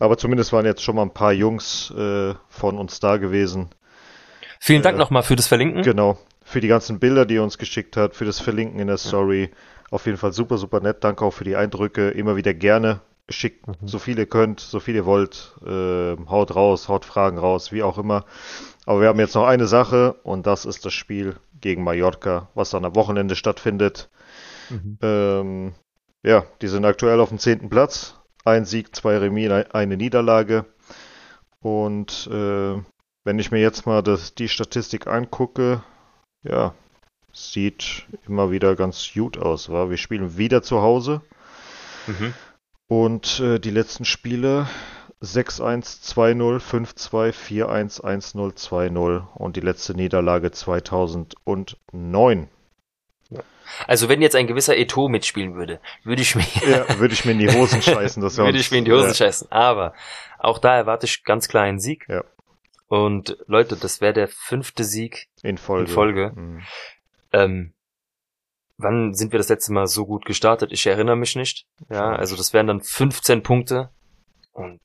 Aber zumindest waren jetzt schon mal ein paar Jungs äh, von uns da gewesen. Vielen Dank Äh, nochmal für das Verlinken. Genau. für die ganzen Bilder, die er uns geschickt hat, für das Verlinken in der Story. Auf jeden Fall super, super nett. Danke auch für die Eindrücke. Immer wieder gerne. Schickt Mhm. so viel ihr könnt, so viel ihr wollt. Äh, haut raus, haut Fragen raus, wie auch immer. Aber wir haben jetzt noch eine Sache und das ist das Spiel gegen Mallorca, was dann am Wochenende stattfindet. Mhm. Ähm, ja, die sind aktuell auf dem zehnten Platz. Ein Sieg, zwei Remis, ein- eine Niederlage. Und äh, wenn ich mir jetzt mal das, die Statistik angucke, ja, sieht immer wieder ganz gut aus. Wa? Wir spielen wieder zu Hause Mhm. Und äh, die letzten Spiele 6-1, 2-0, 5-2, 4-1, 1-0, 2-0 und die letzte Niederlage 2009. Also wenn jetzt ein gewisser Eto mitspielen würde, würde ich mir, Ja, würde ich mir in die Hosen scheißen. Das würde ich mir in die Hosen ja. scheißen. Aber auch da erwarte ich ganz klar einen Sieg. Ja. Und Leute, das wäre der fünfte Sieg In Folge. in Folge. Mhm. Ähm, wann sind wir das letzte Mal so gut gestartet? Ich erinnere mich nicht. Ja, also das wären dann 15 Punkte. Und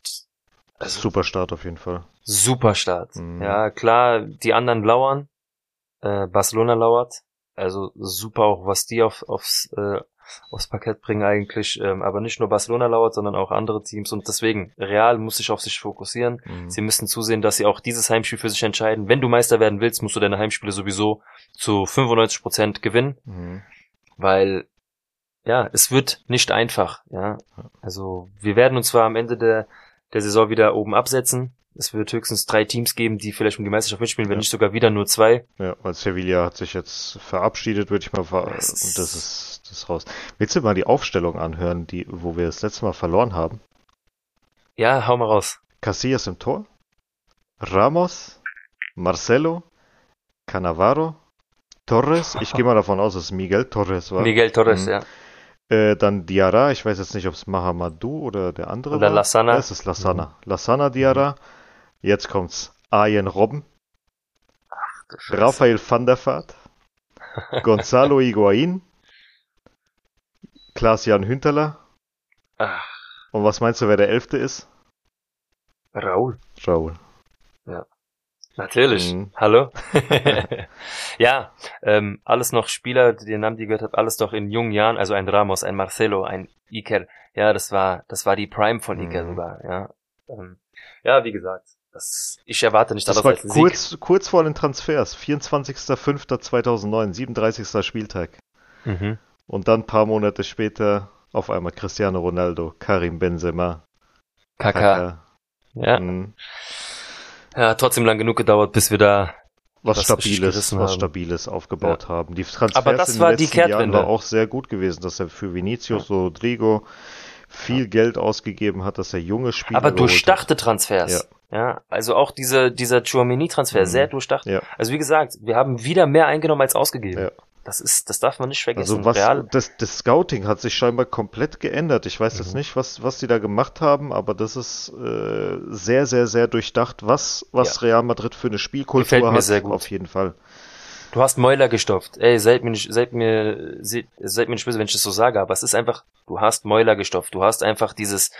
also Super Start auf jeden Fall. super Start. Mhm. Ja, klar, die anderen lauern. Äh, Barcelona lauert. Also super auch, was die auf, aufs, äh, aufs Parkett bringen eigentlich. Ähm, aber nicht nur Barcelona lauert, sondern auch andere Teams. Und deswegen, Real muss sich auf sich fokussieren. Mhm. Sie müssen zusehen, dass sie auch dieses Heimspiel für sich entscheiden. Wenn du Meister werden willst, musst du deine Heimspiele sowieso zu 95 Prozent gewinnen, Mhm. Weil ja, es wird nicht einfach. Ja, also wir werden uns zwar am Ende der der Saison wieder oben absetzen. Es wird höchstens drei Teams geben, die vielleicht um die Meisterschaft mitspielen, wenn Ja. nicht sogar wieder nur zwei. Ja, weil Sevilla hat sich jetzt verabschiedet, würde ich mal ver Das und das ist das ist raus. Willst du mal die Aufstellung anhören, die wo wir das letzte Mal verloren haben? Ja, hau mal raus. Casillas im Tor, Ramos, Marcelo, Cannavaro, Torres. Ich gehe mal davon aus, dass es Miguel Torres war. Miguel Torres, Mhm. ja. Äh, dann Diarra, ich weiß jetzt nicht, ob es Mahamadou oder der andere Oder war. Lassana. Das ist Lassana. Lassana Diarra. Jetzt kommt's. Arjen Robben, Rafael van der Vaart, Gonzalo Higuain, Klaas-Jan Hünterler. Ach, Und was meinst du, wer der Elfte ist? Raul. Raul. Natürlich. Mhm. Hallo? ja, ähm, alles noch Spieler, die den Namen, die gehört habt, alles doch in jungen Jahren, also ein Ramos, ein Marcelo, ein Iker. Ja, das war, das war die Prime von Iker Mhm. sogar, ja. Ähm, ja, wie gesagt, das, ich erwarte nicht Das anders war als kurz, kurz vor den Transfers. 24.05.2009, 37. Spieltag. Sieg. Mhm. Und dann ein paar Monate später auf einmal Cristiano Ronaldo, Karim Benzema, Kaka. Kaká. Ja. Mhm. Ja, trotzdem lang genug gedauert, bis wir da, was richtig Stabiles, was. Stabiles aufgebaut haben. Die Transfers Aber das in den war die letzten Jahren war auch sehr gut gewesen, dass er für Vinicius, Rodrigo viel Geld ausgegeben hat, dass er junge Spieler aber durchdachte Transfers. Ja. also auch diese, dieser Chouameni-Transfer, Mhm. sehr durchdacht. Ja. Also wie gesagt, wir haben wieder mehr eingenommen als ausgegeben. Ja. Das ist, das darf man nicht vergessen. Also was, Real, das, das Scouting hat sich scheinbar komplett geändert. Ich weiß jetzt Mhm. nicht, was, was die da gemacht haben, aber das ist äh, sehr, sehr, sehr durchdacht, was, was Real Madrid für eine Spielkultur Gefällt mir hat. sehr gut. Auf jeden Fall. Du hast Mäuler gestopft. Ey, seid mir nicht, seid mir, seid, seid mir nicht böse, wenn ich das so sage, aber es ist einfach, du hast Mäuler gestopft. Du hast einfach dieses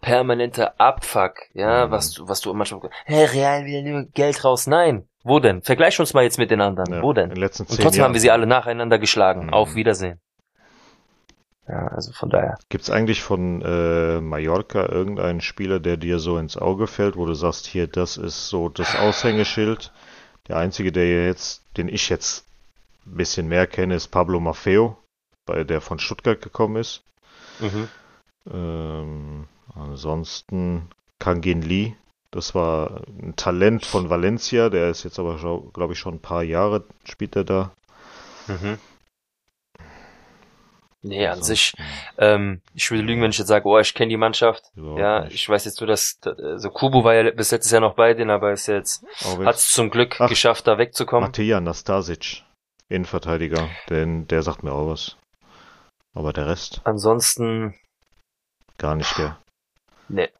permanente Abfuck, ja, Mhm. was du, was du manchmal, hey, Real will nur Geld raus. Nein. Wo denn? Vergleich uns mal jetzt mit den anderen. Ja, Wo In denn? den letzten Und zehn trotzdem Jahren. haben wir sie alle nacheinander geschlagen. Mhm. Auf Wiedersehen. Ja, also von daher. Gibt's eigentlich von äh, Mallorca irgendeinen Spieler, der dir so ins Auge fällt, wo du sagst, hier, das ist so das Aushängeschild? Der einzige, der jetzt, den ich jetzt ein bisschen mehr kenne, ist Pablo Maffeo, bei der von Stuttgart gekommen ist. Mhm. Ähm, ansonsten Kangin Lee, das war ein Talent von Valencia, der ist jetzt aber, glaube ich, schon ein paar Jahre spielt er da. Mhm. Nee, an Ansonsten sich, ähm, ich würde lügen, wenn ich jetzt sage, oh, ich kenne die Mannschaft. überhaupt Ja, nicht. ich weiß jetzt nur, dass, also Kubo war ja bis letztes Jahr noch bei denen, aber ist jetzt, hat es zum Glück Ach. geschafft, da wegzukommen. Mateja Nastasic, Innenverteidiger, denn der sagt mir auch was. Aber der Rest Ansonsten, gar nicht der. Nee.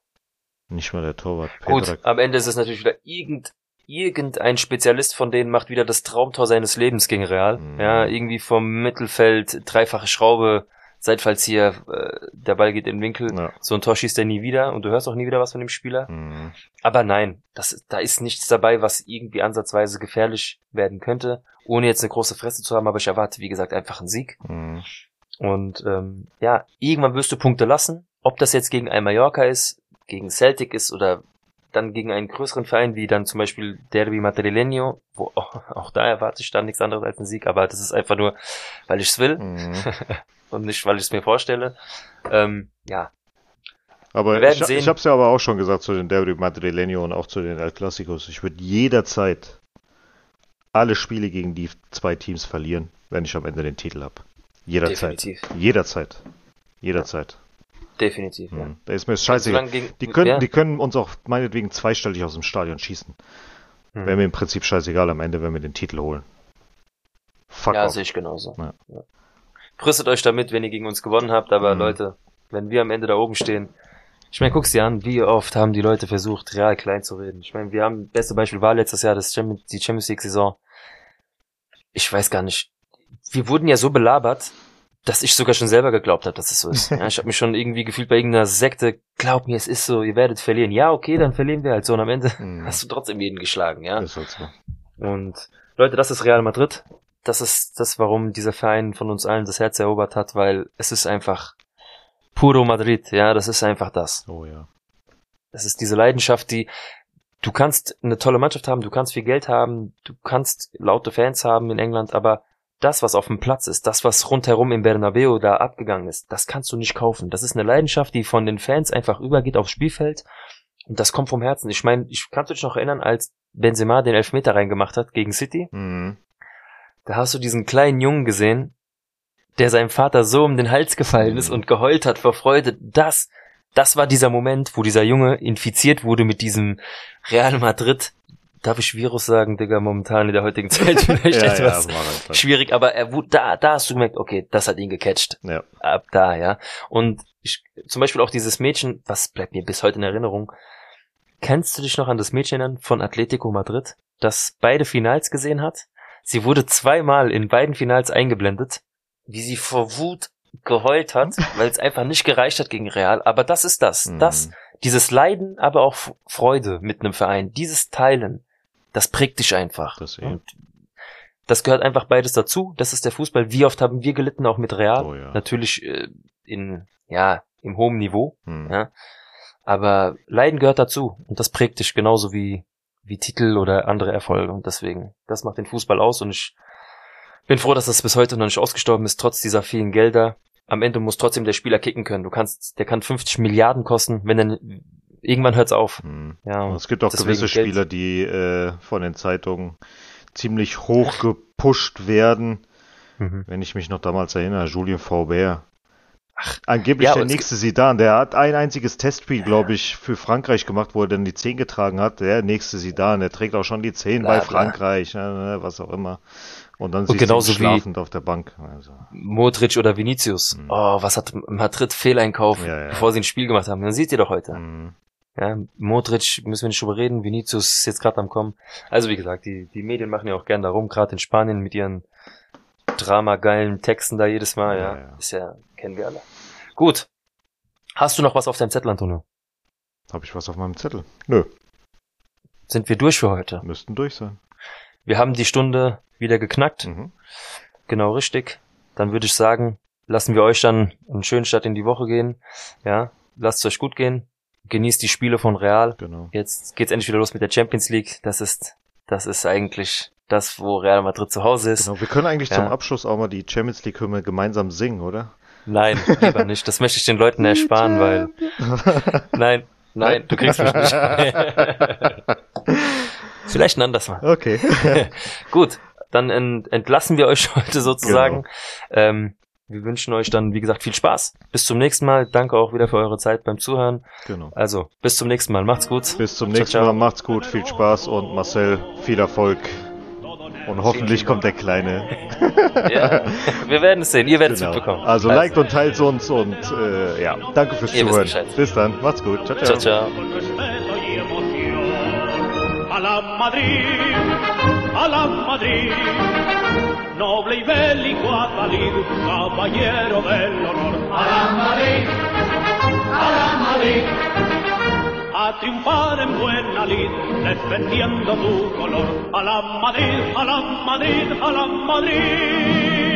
Nicht mal der Torwart. gut, Pedrak. am Ende ist es natürlich wieder irgend, irgendein Spezialist von denen macht wieder das Traumtor seines Lebens gegen Real. Mhm. Ja, irgendwie vom Mittelfeld, dreifache Schraube, Seid falls hier äh, der Ball geht in den Winkel, Ja. so ein Tor schießt er nie wieder und du hörst auch nie wieder was von dem Spieler. Mhm. Aber nein, das, da ist nichts dabei, was irgendwie ansatzweise gefährlich werden könnte, ohne jetzt eine große Fresse zu haben, aber ich erwarte, wie gesagt, einfach einen Sieg. Mhm. Und ähm, ja, irgendwann wirst du Punkte lassen. Ob das jetzt gegen ein Mallorca ist, gegen Celtic ist oder dann gegen einen größeren Verein wie dann zum Beispiel Derby Madrileño, wo auch, auch da erwarte ich dann nichts anderes als einen Sieg, aber das ist einfach nur, weil ich es will Mhm. und nicht, weil ich es mir vorstelle. Ähm, ja, Aber ich, sehen. ich habe es ja aber auch schon gesagt zu den Derby Madrileño und auch zu den El Clásicos. Ich würde jederzeit alle Spiele gegen die zwei Teams verlieren, wenn ich am Ende den Titel habe. Jederzeit. definitiv. Jederzeit. Jederzeit. Definitiv, ja. Mhm. Da ist mir scheißegal. Solange gegen, Die können, ja, die können uns auch meinetwegen zweistellig aus dem Stadion schießen. hm. Wäre mir im Prinzip scheißegal am Ende, wenn wir den Titel holen. Fuck Ja, sehe ich genauso. Ja. Ja. Brüstet euch damit, wenn ihr gegen uns gewonnen habt, aber Mhm. Leute, wenn wir am Ende da oben stehen, ich meine, guck's dir an, wie oft haben die Leute versucht, real klein zu reden. Ich meine, wir haben, beste Beispiel war letztes Jahr das Champions, die Champions League Saison. Ich weiß gar nicht. Wir wurden ja so belabert, dass ich sogar schon selber geglaubt habe, dass es so ist. Ja, ich habe mich schon irgendwie gefühlt bei irgendeiner Sekte, glaub mir, es ist so, ihr werdet verlieren. Ja, okay, dann verlieren wir halt so und am Ende Mhm. hast du trotzdem jeden geschlagen, ja. Ist halt so. Und Leute, das ist Real Madrid. Das ist das, warum dieser Verein von uns allen das Herz erobert hat, weil es ist einfach puro Madrid, ja, das ist einfach das. Oh ja. Das ist diese Leidenschaft, die du kannst eine tolle Mannschaft haben, du kannst viel Geld haben, du kannst laute Fans haben in England, aber das, was auf dem Platz ist, das, was rundherum im Bernabeu da abgegangen ist, das kannst du nicht kaufen. Das ist eine Leidenschaft, die von den Fans einfach übergeht aufs Spielfeld. Und das kommt vom Herzen. Ich meine, ich kann dich noch erinnern, als Benzema den Elfmeter reingemacht hat gegen City. Mhm. Da hast du diesen kleinen Jungen gesehen, der seinem Vater so um den Hals gefallen ist Mhm. und geheult hat vor Freude. Das, das war dieser Moment, wo dieser Junge infiziert wurde mit diesem Real Madrid. Darf ich Virus sagen, Digga, momentan in der heutigen Zeit vielleicht ja, etwas ja, schwierig, aber er wurde, da, da hast du gemerkt, okay, das hat ihn gecatcht. Ja. Ab da, ja. Und ich, zum Beispiel auch dieses Mädchen, was bleibt mir bis heute in Erinnerung? Kennst du dich noch an das Mädchen von Atletico Madrid, das beide Finals gesehen hat? Sie wurde zweimal in beiden Finals eingeblendet, wie sie vor Wut geheult hat, weil es einfach nicht gereicht hat gegen Real. Aber das ist das. Mhm. Das, dieses Leiden, aber auch Freude mit einem Verein, dieses Teilen, das prägt dich einfach. Das. Und das gehört einfach beides dazu. Das ist der Fußball. Wie oft haben wir gelitten, auch mit Real? Oh ja. Natürlich äh, in, ja, im hohen Niveau. Mhm. Ja. Aber Leiden gehört dazu. Und das prägt dich genauso wie, wie Titel oder andere Erfolge. Und deswegen, das macht den Fußball aus. Und ich bin froh, dass das bis heute noch nicht ausgestorben ist, trotz dieser vielen Gelder. Am Ende muss trotzdem der Spieler kicken können. Du kannst, der kann 50 Milliarden kosten, wenn er, irgendwann hört's auf. Mhm. Ja, Und es gibt auch gewisse Geld. Spieler, die äh, von den Zeitungen ziemlich hoch gepusht werden. Mhm. Wenn ich mich noch damals erinnere, Julien Faubert. Ach, angeblich Ja, der es nächste Sidan. Der hat ein einziges Testspiel, glaube ich, für Frankreich gemacht, wo er dann die 10 getragen hat. Der nächste Sidan, der trägt auch schon die 10 Bla, bei bla. Frankreich, ne, ne, was auch immer. Und dann genauso du ihn wie- schlafend auf der Bank. Also, Modric oder Vinicius. Mhm. Oh, was hat Madrid Fehleinkauf, Ja, ja. bevor sie ein Spiel gemacht haben. Dann seht ihr doch heute. mhm. Ja, Modric müssen wir nicht drüber reden, Vinicius ist jetzt gerade am kommen. Also wie gesagt, die, die Medien machen ja auch gern darum, gerade in Spanien mit ihren dramageilen Texten da jedes Mal, ja. Ja, ja. Ist ja, kennen wir alle. Gut. Hast du noch was auf deinem Zettel, Antonio? Habe ich was auf meinem Zettel? Nö, Sind wir durch für heute? müssten durch sein. Wir haben die Stunde wieder geknackt. Mhm. Genau richtig. Dann würde ich sagen, lassen wir euch dann einen schönen Start in die Woche gehen. Ja, lasst es euch gut gehen. Genießt die Spiele von Real. Genau. Jetzt geht's endlich wieder los mit der Champions League. Das ist, das ist eigentlich das, wo Real Madrid zu Hause ist. genau. Wir können eigentlich Ja. zum Abschluss auch mal die Champions League Hymne gemeinsam singen, oder? Nein, lieber nicht. Das möchte ich den Leuten ersparen, weil, nein, nein, du kriegst mich nicht. Vielleicht ein anderes Mal. Okay. Gut, dann ent entlassen wir euch heute sozusagen. Ähm, wir wünschen euch dann, wie gesagt, viel Spaß. Bis zum nächsten Mal. Danke auch wieder für eure Zeit beim Zuhören. genau. Also, bis zum nächsten Mal. Macht's gut. Bis zum Ciao, nächsten ciao. Mal. Macht's gut. Viel Spaß und Marcel, viel Erfolg. Und hoffentlich kommt der Kleine. Ja, wir werden es sehen. Ihr werdet es Genau. mitbekommen. Also liked und teilt uns und äh, ja, danke fürs Ihr Zuhören. Bis dann. Macht's gut. Ciao, Ciao, ciao. con noble y bélico Adalid, caballero del honor. A la Madrid, a la Madrid. A triunfar en buena lid, defendiendo tu color. A la Madrid, a la Madrid, a la Madrid.